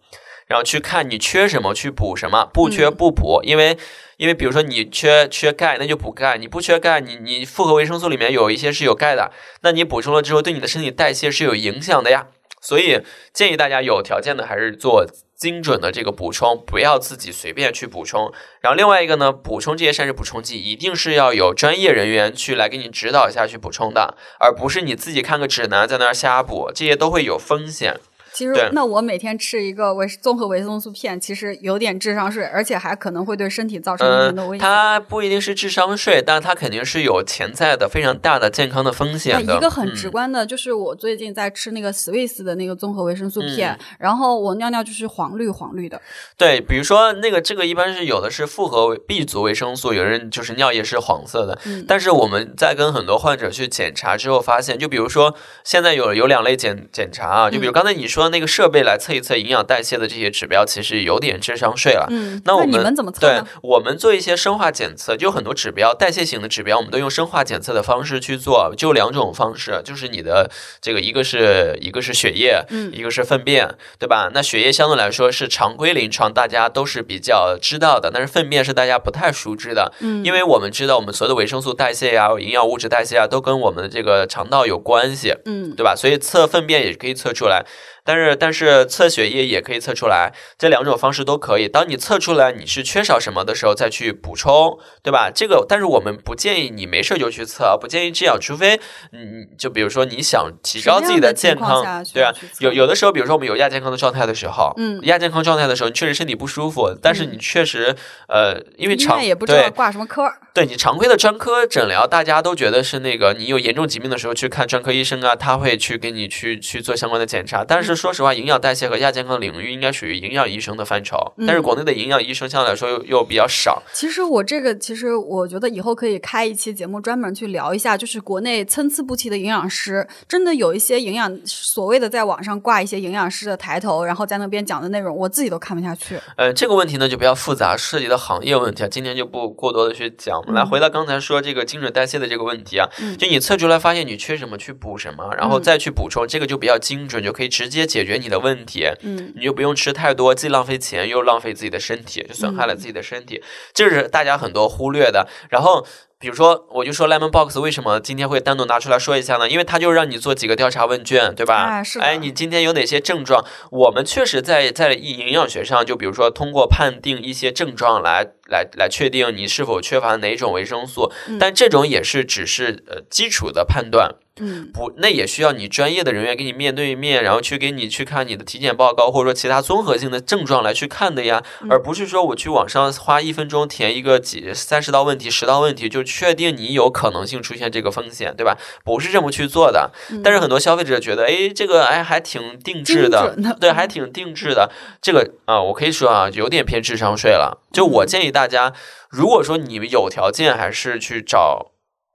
Speaker 2: 然后去看你缺什么，去补什么，不缺
Speaker 1: 嗯
Speaker 2: 不补。因为，因为比如说你缺缺钙，那就补钙；你不缺钙，你你复合维生素里面有一些是有钙的，那你补充了之后，对你的身体代谢是有影响的呀。所以建议大家有条件的还是做精准的这个补充，不要自己随便去补充。然后另外一个呢，补充这些膳食补充剂一定是要有专业人员去来给你指导一下去补充的，而不是你自己看个指南在那儿瞎补，这些都会有风险。
Speaker 1: 其实那我每天吃一个维综合维生素片，其实有点智商税，而且还可能会对身体造成一定的
Speaker 2: 嗯，
Speaker 1: 威胁。
Speaker 2: 它不一定是智商税，但它肯定是有潜在的非常大的健康的风险的。
Speaker 1: 一个很直
Speaker 2: 嗯
Speaker 1: 观的，就是我最近在吃那个 Swiss 的那个综合维生素片，
Speaker 2: 嗯
Speaker 1: 然后我尿尿就是黄绿黄绿的。
Speaker 2: 对，比如说那个这个一般是有的是复合 B 族维生素，有人就是尿液是黄色的，
Speaker 1: 嗯
Speaker 2: 但是我们在跟很多患者去检查之后发现，就比如说现在有有两类检检查啊，就比如
Speaker 1: 嗯
Speaker 2: 刚才你说那个设备来测一测营养代谢的这些指标，其实有点智商税了。
Speaker 1: 嗯，
Speaker 2: 那我们
Speaker 1: 你们怎么测
Speaker 2: 对？我们做一些生化检测，就有很多指标，代谢型的指标，我们都用生化检测的方式去做，就两种方式，就是你的这个一个是一个是血液，
Speaker 1: 嗯
Speaker 2: 一个是粪便，对吧？那血液相对来说是常规临床大家都是比较知道的，但是粪便是大家不太熟知的，
Speaker 1: 嗯，
Speaker 2: 因为我们知道我们所有的维生素代谢呀、营养物质代谢啊，都跟我们的这个肠道有关系，
Speaker 1: 嗯
Speaker 2: 对吧？所以测粪便也可以测出来。但是但是测血液也可以测出来，这两种方式都可以。当你测出来你是缺少什么的时候，再去补充，对吧？这个但是我们不建议你没事就去测，不建议这样，除非嗯，就比如说你想提高自己
Speaker 1: 的
Speaker 2: 健康，对啊，有有的时候，比如说我们有亚健康的状态的时候，
Speaker 1: 嗯，
Speaker 2: 亚健康状态的时候，你确实身体不舒服，但是你确实呃，因为常
Speaker 1: 也不知道挂什么科，
Speaker 2: 对你常规的专科诊疗，大家都觉得是那个你有严重疾病的时候去看专科医生啊，他会去给你去去做相关的检查。但是说实话，营养代谢和亚健康领域应该属于营养医生的范畴，但是国内的营养医生相对来说又又比较少。
Speaker 1: 其实我这个，其实我觉得以后可以开一期节目专门去聊一下，就是国内参差不齐的营养师，真的有一些营养所谓的在网上挂一些营养师的抬头，然后在那边讲的内容，我自己都看不下去。
Speaker 2: 呃，这个问题呢就比较复杂，涉及到行业问题啊，今天就不过多的去讲。我们来回到刚才说这个精准代谢的这个问题啊，就你测出来发现你缺什么去补什么，然后再去补充，这个就比较精准，就可以直接解决你的问题。
Speaker 1: 嗯，
Speaker 2: 你就不用吃太多，既浪费钱又浪费自己的身体，就损害了自己的身体，这是大家很多忽略的。然后。比如说，我就说 Lemon Box 为什么今天会单独拿出来说一下呢？因为它就让你做几个调查问卷，对吧？
Speaker 1: 哎，是
Speaker 2: 哎，你今天有哪些症状？我们确实在在营养学上，就比如说通过判定一些症状来来来确定你是否缺乏哪种维生素，但这种也是只是呃基础的判断。
Speaker 1: 嗯，
Speaker 2: 不，那也需要你专业的人员给你面对面，然后去给你去看你的体检报告，或者说其他综合性的症状来去看的呀，而不是说我去网上花一分钟填一个几三十道问题、十道问题，就确定你有可能性出现这个风险，对吧？不是这么去做的。但是很多消费者觉得，哎，这个哎还挺定制的，对，还挺定制的。这个啊，我可以说啊，有点偏智商税了。就我建议大家，如果说你们有条件，还是去找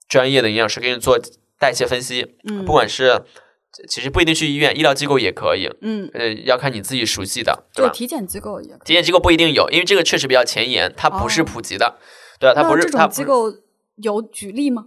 Speaker 2: 专业的营养师给你做。代谢分析，
Speaker 1: 嗯，
Speaker 2: 不管是其实不一定去医院，医疗机构也可以，
Speaker 1: 嗯，
Speaker 2: 呃，要看你自己熟悉的，对吧？
Speaker 1: 体检机构也，
Speaker 2: 体检机构不一定有，因为这个确实比较前沿，它不是普及的，对它不是。
Speaker 1: 这种机构有举例吗？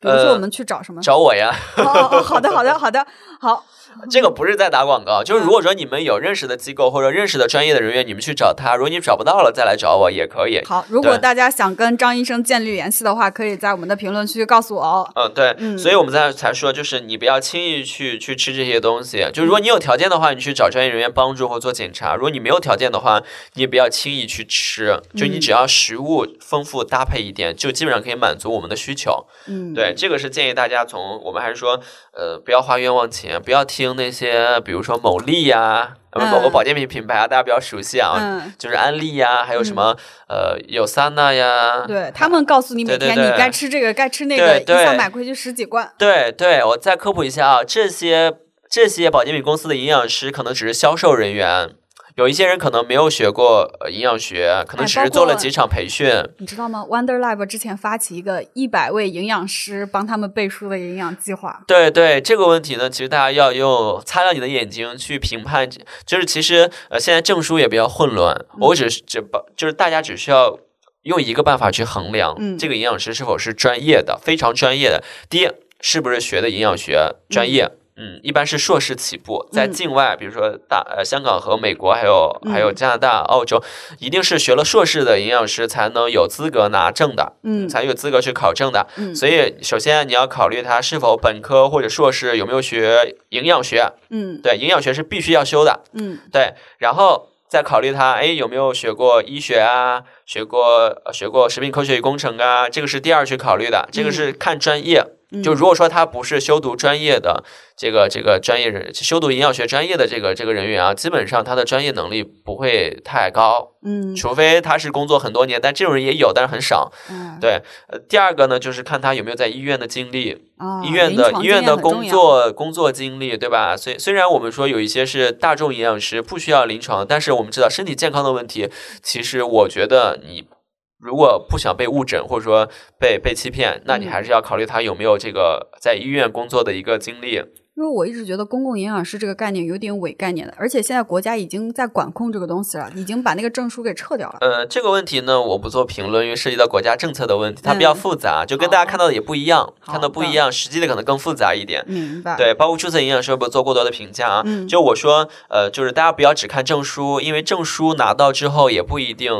Speaker 1: 比如说我们去找什么？
Speaker 2: 找我呀。
Speaker 1: 哦，好的，好的，好的，好。
Speaker 2: 这个不是在打广告，就是如果说你们有认识的机构或者认识的专业的人员，你们去找他；如果你找不到了，再来找我也可以。
Speaker 1: 好，如果大家想跟张医生建立联系的话，可以在我们的评论区告诉我哦。
Speaker 2: 嗯，对，所以我们在才说，就是你不要轻易去去吃这些东西。就如果你有条件的话，你去找专业人员帮助或做检查；如果你没有条件的话，你也不要轻易去吃。就你只要食物丰富搭配一点，就基本上可以满足我们的需求。
Speaker 1: 嗯，
Speaker 2: 对，这个是建议大家从我们还是说，呃，不要花冤枉钱，不要听那些。比如说某利呀，某个保健品品牌啊，大家比较熟悉
Speaker 1: 啊，
Speaker 2: 就是安利呀，还有什么呃有桑娜呀，
Speaker 1: 对他们告诉你每天你该吃这个，该吃那个，一下买回去十几罐。
Speaker 2: 对对，我再科普一下啊，这些这些保健品公司的营养师可能只是销售人员。有一些人可能没有学过营养学，可能只是做了几场培训。
Speaker 1: 你知道吗？Wonder Lab 之前发起一个一百位营养师帮他们背书的营养计划。
Speaker 2: 对对，这个问题呢，其实大家要用擦亮你的眼睛去评判。就是其实呃，现在证书也比较混乱，我只是只把就是大家只需要用一个办法去衡量这个营养师是否是专业的，非常专业的。第一，是不是学的营养学专业？嗯，一般是硕士起步，在境外，比如说大呃香港和美国，还有还有加拿大、澳洲，一定是学了硕士的营养师才能有资格拿证的，
Speaker 1: 嗯，
Speaker 2: 才有资格去考证的。
Speaker 1: 嗯，
Speaker 2: 所以首先你要考虑他是否本科或者硕士有没有学营养学，
Speaker 1: 嗯，
Speaker 2: 对，营养学是必须要修的，
Speaker 1: 嗯，
Speaker 2: 对，然后再考虑他，哎，有没有学过医学啊，学过学过食品科学与工程啊，这个是第二去考虑的，这个是看专业。就如果说他不是修读专业的这个这个专业人，修读营养学专业的这个这个人员啊，基本上他的专业能力不会太高，
Speaker 1: 嗯，
Speaker 2: 除非他是工作很多年，但这种人也有，但是很少，
Speaker 1: 嗯，
Speaker 2: 对，呃，第二个呢，就是看他有没有在医院的经历，
Speaker 1: 啊，
Speaker 2: 医院的医院的工作工作经历，对吧？虽虽然我们说有一些是大众营养师不需要临床，但是我们知道身体健康的问题，其实我觉得你。如果不想被误诊，或者说被被欺骗，那你还是要考虑他有没有这个在医院工作的一个经历。
Speaker 1: 因为我一直觉得公共营养师这个概念有点伪概念的，而且现在国家已经在管控这个东西了，已经把那个证书给撤掉了。
Speaker 2: 呃，这个问题呢，我不做评论，因为涉及到国家政策的问题，它比较复杂，就跟大家看到的也不一样，看到不一样，实际的可能更复杂一点。
Speaker 1: 明白。
Speaker 2: 对，包括注册营养师不做过多的评价啊。就我说，呃，就是大家不要只看证书，因为证书拿到之后也不一定。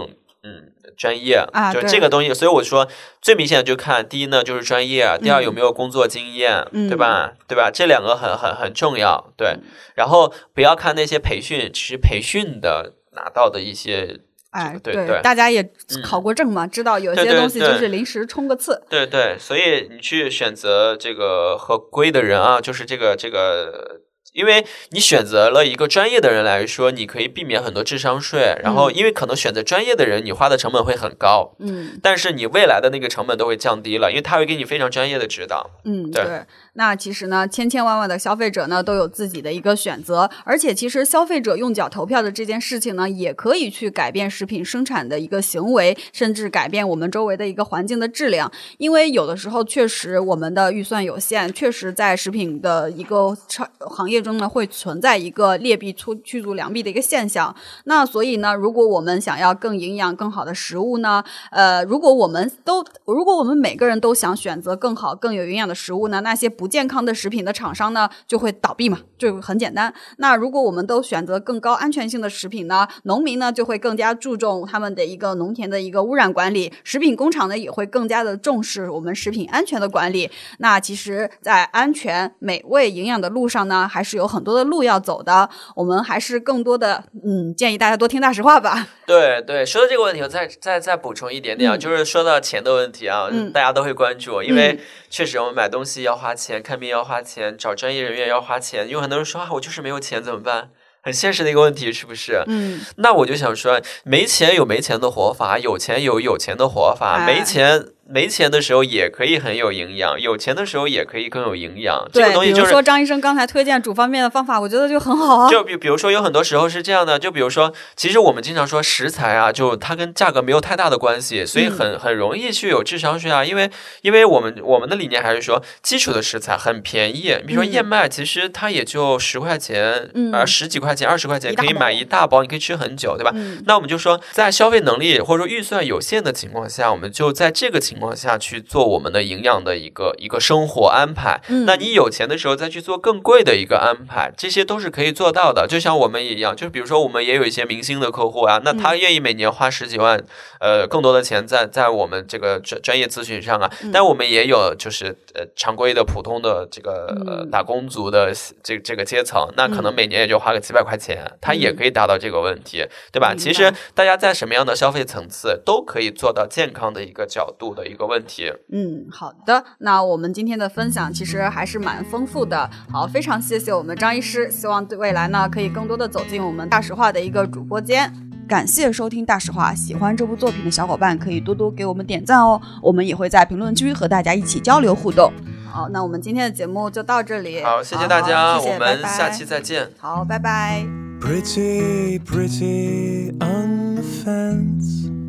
Speaker 2: 嗯专业，
Speaker 1: 啊
Speaker 2: 就这个东西。所以我说最明显的就看第一呢就是专业，第二有没有工作经验，
Speaker 1: 嗯
Speaker 2: 对吧？对吧？这两个很很很重要，对。然后不要看那些培训，其实培训的拿到的一些。
Speaker 1: 哎，
Speaker 2: 对对
Speaker 1: 大家也
Speaker 2: 嗯
Speaker 1: 考过证嘛，知道有些东西就是临时冲个刺。
Speaker 2: 对对，所以你去选择这个合规的人啊，就是这个这个，因为你选择了一个专业的人来说，你可以避免很多智商税。然后，因为可能选择专业的人，你花的成本会很高，
Speaker 1: 嗯
Speaker 2: 但是你未来的那个成本都会降低了，因为他会给你非常专业的指导。
Speaker 1: 嗯，
Speaker 2: 对
Speaker 1: 对。那其实呢，千千万万的消费者呢都有自己的一个选择，而且其实消费者用脚投票的这件事情呢，也可以去改变食品生产的一个行为，甚至改变我们周围的一个环境的质量。因为有的时候确实我们的预算有限，确实在食品的一个产行业中呢，会存在一个劣币出驱逐良币的一个现象。那所以呢，如果我们想要更营养、更好的食物呢，呃，如果我们都，如果我们每个人都想选择更好、更有营养的食物呢，那些不健康的食品的厂商呢就会倒闭嘛，就很简单。那如果我们都选择更高安全性的食品呢，农民呢就会更加注重他们的一个农田的一个污染管理，食品工厂呢也会更加的重视我们食品安全的管理。那其实，在安全、美味、营养的路上呢，还是有很多的路要走的。我们还是更多的，嗯，建议大家多听大实话吧。
Speaker 2: 对对，说到这个问题，我再再再补充一点点啊，
Speaker 1: 嗯
Speaker 2: 就是说到钱的问题啊，
Speaker 1: 嗯
Speaker 2: 大家都会关注，因为
Speaker 1: 嗯
Speaker 2: 确实我们买东西要花钱，看病要花钱，找专业人员要花钱，有很多人说啊，我就是没有钱怎么办？很现实的一个问题，是不是？
Speaker 1: 嗯
Speaker 2: 那我就想说，没钱有没钱的活法，有钱有有钱的活法。
Speaker 1: 哎
Speaker 2: 没钱没钱的时候也可以很有营养，有钱的时候也可以更有营养。这个，东西就是
Speaker 1: 说张医生刚才推荐煮方便的方法，我觉得就很好啊。
Speaker 2: 就比比如说，有很多时候是这样的，就比如说，其实我们经常说食材啊，就它跟价格没有太大的关系，所以
Speaker 1: 嗯
Speaker 2: 很很容易去有智商税啊。因为因为我们我们的理念还是说，基础的食材很便宜，比如说
Speaker 1: 嗯
Speaker 2: 燕麦，其实它也就十块钱，
Speaker 1: 嗯
Speaker 2: 呃十几块钱、二十块钱可以买一大包，你可以吃很久，对吧？
Speaker 1: 嗯
Speaker 2: 那我们就说，在消费能力或者说预算有限的情况下，我们就在这个情况下去做我们的营养的一个一个生活安排。
Speaker 1: 嗯
Speaker 2: 那你有钱的时候再去做更贵的一个安排，这些都是可以做到的。就像我们也一样，就是比如说我们也有一些明星的客户啊，那他愿意每年花十几万，呃，更多的钱在在我们这个专专业咨询上啊。但我们也有就是呃常规的普通的这个、呃
Speaker 1: 嗯
Speaker 2: 打工族的这这个阶层，那可能每年也就花个几百块钱，他也可以达到这个问题，对吧？其实大家在什么样的消费层次都可以做到健康的一个角度的一个问题。
Speaker 1: 嗯，好的。那我们今天的分享其实还是蛮丰富的。好，非常谢谢我们张医师，希望对未来呢可以更多的走进我们大实话的一个主播间。感谢收听大实话，喜欢这部作品的小伙伴可以多多给我们点赞哦，我们也会在评论区和大家一起交流互动。好，那我们今天的节目就到这里。
Speaker 2: 好，谢谢大家，
Speaker 1: 好谢谢
Speaker 2: 我们下期再见。
Speaker 1: 好，拜拜。
Speaker 3: Pretty, pretty on the fence.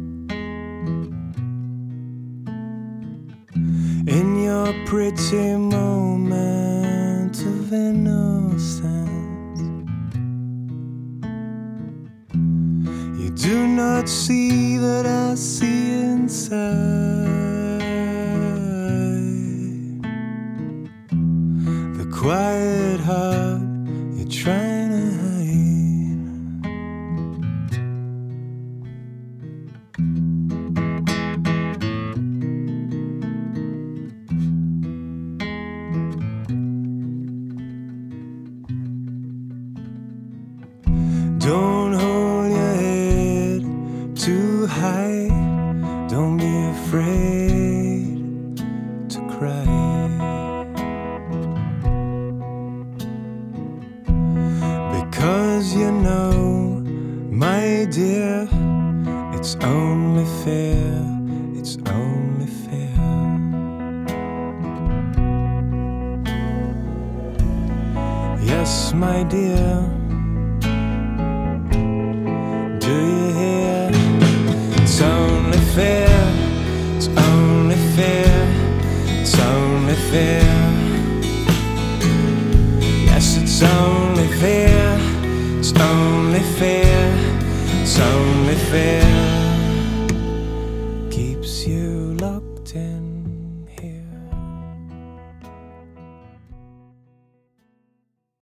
Speaker 3: In your pretty moment of innocence, you do not see that I see inside. The quiet heart you're trying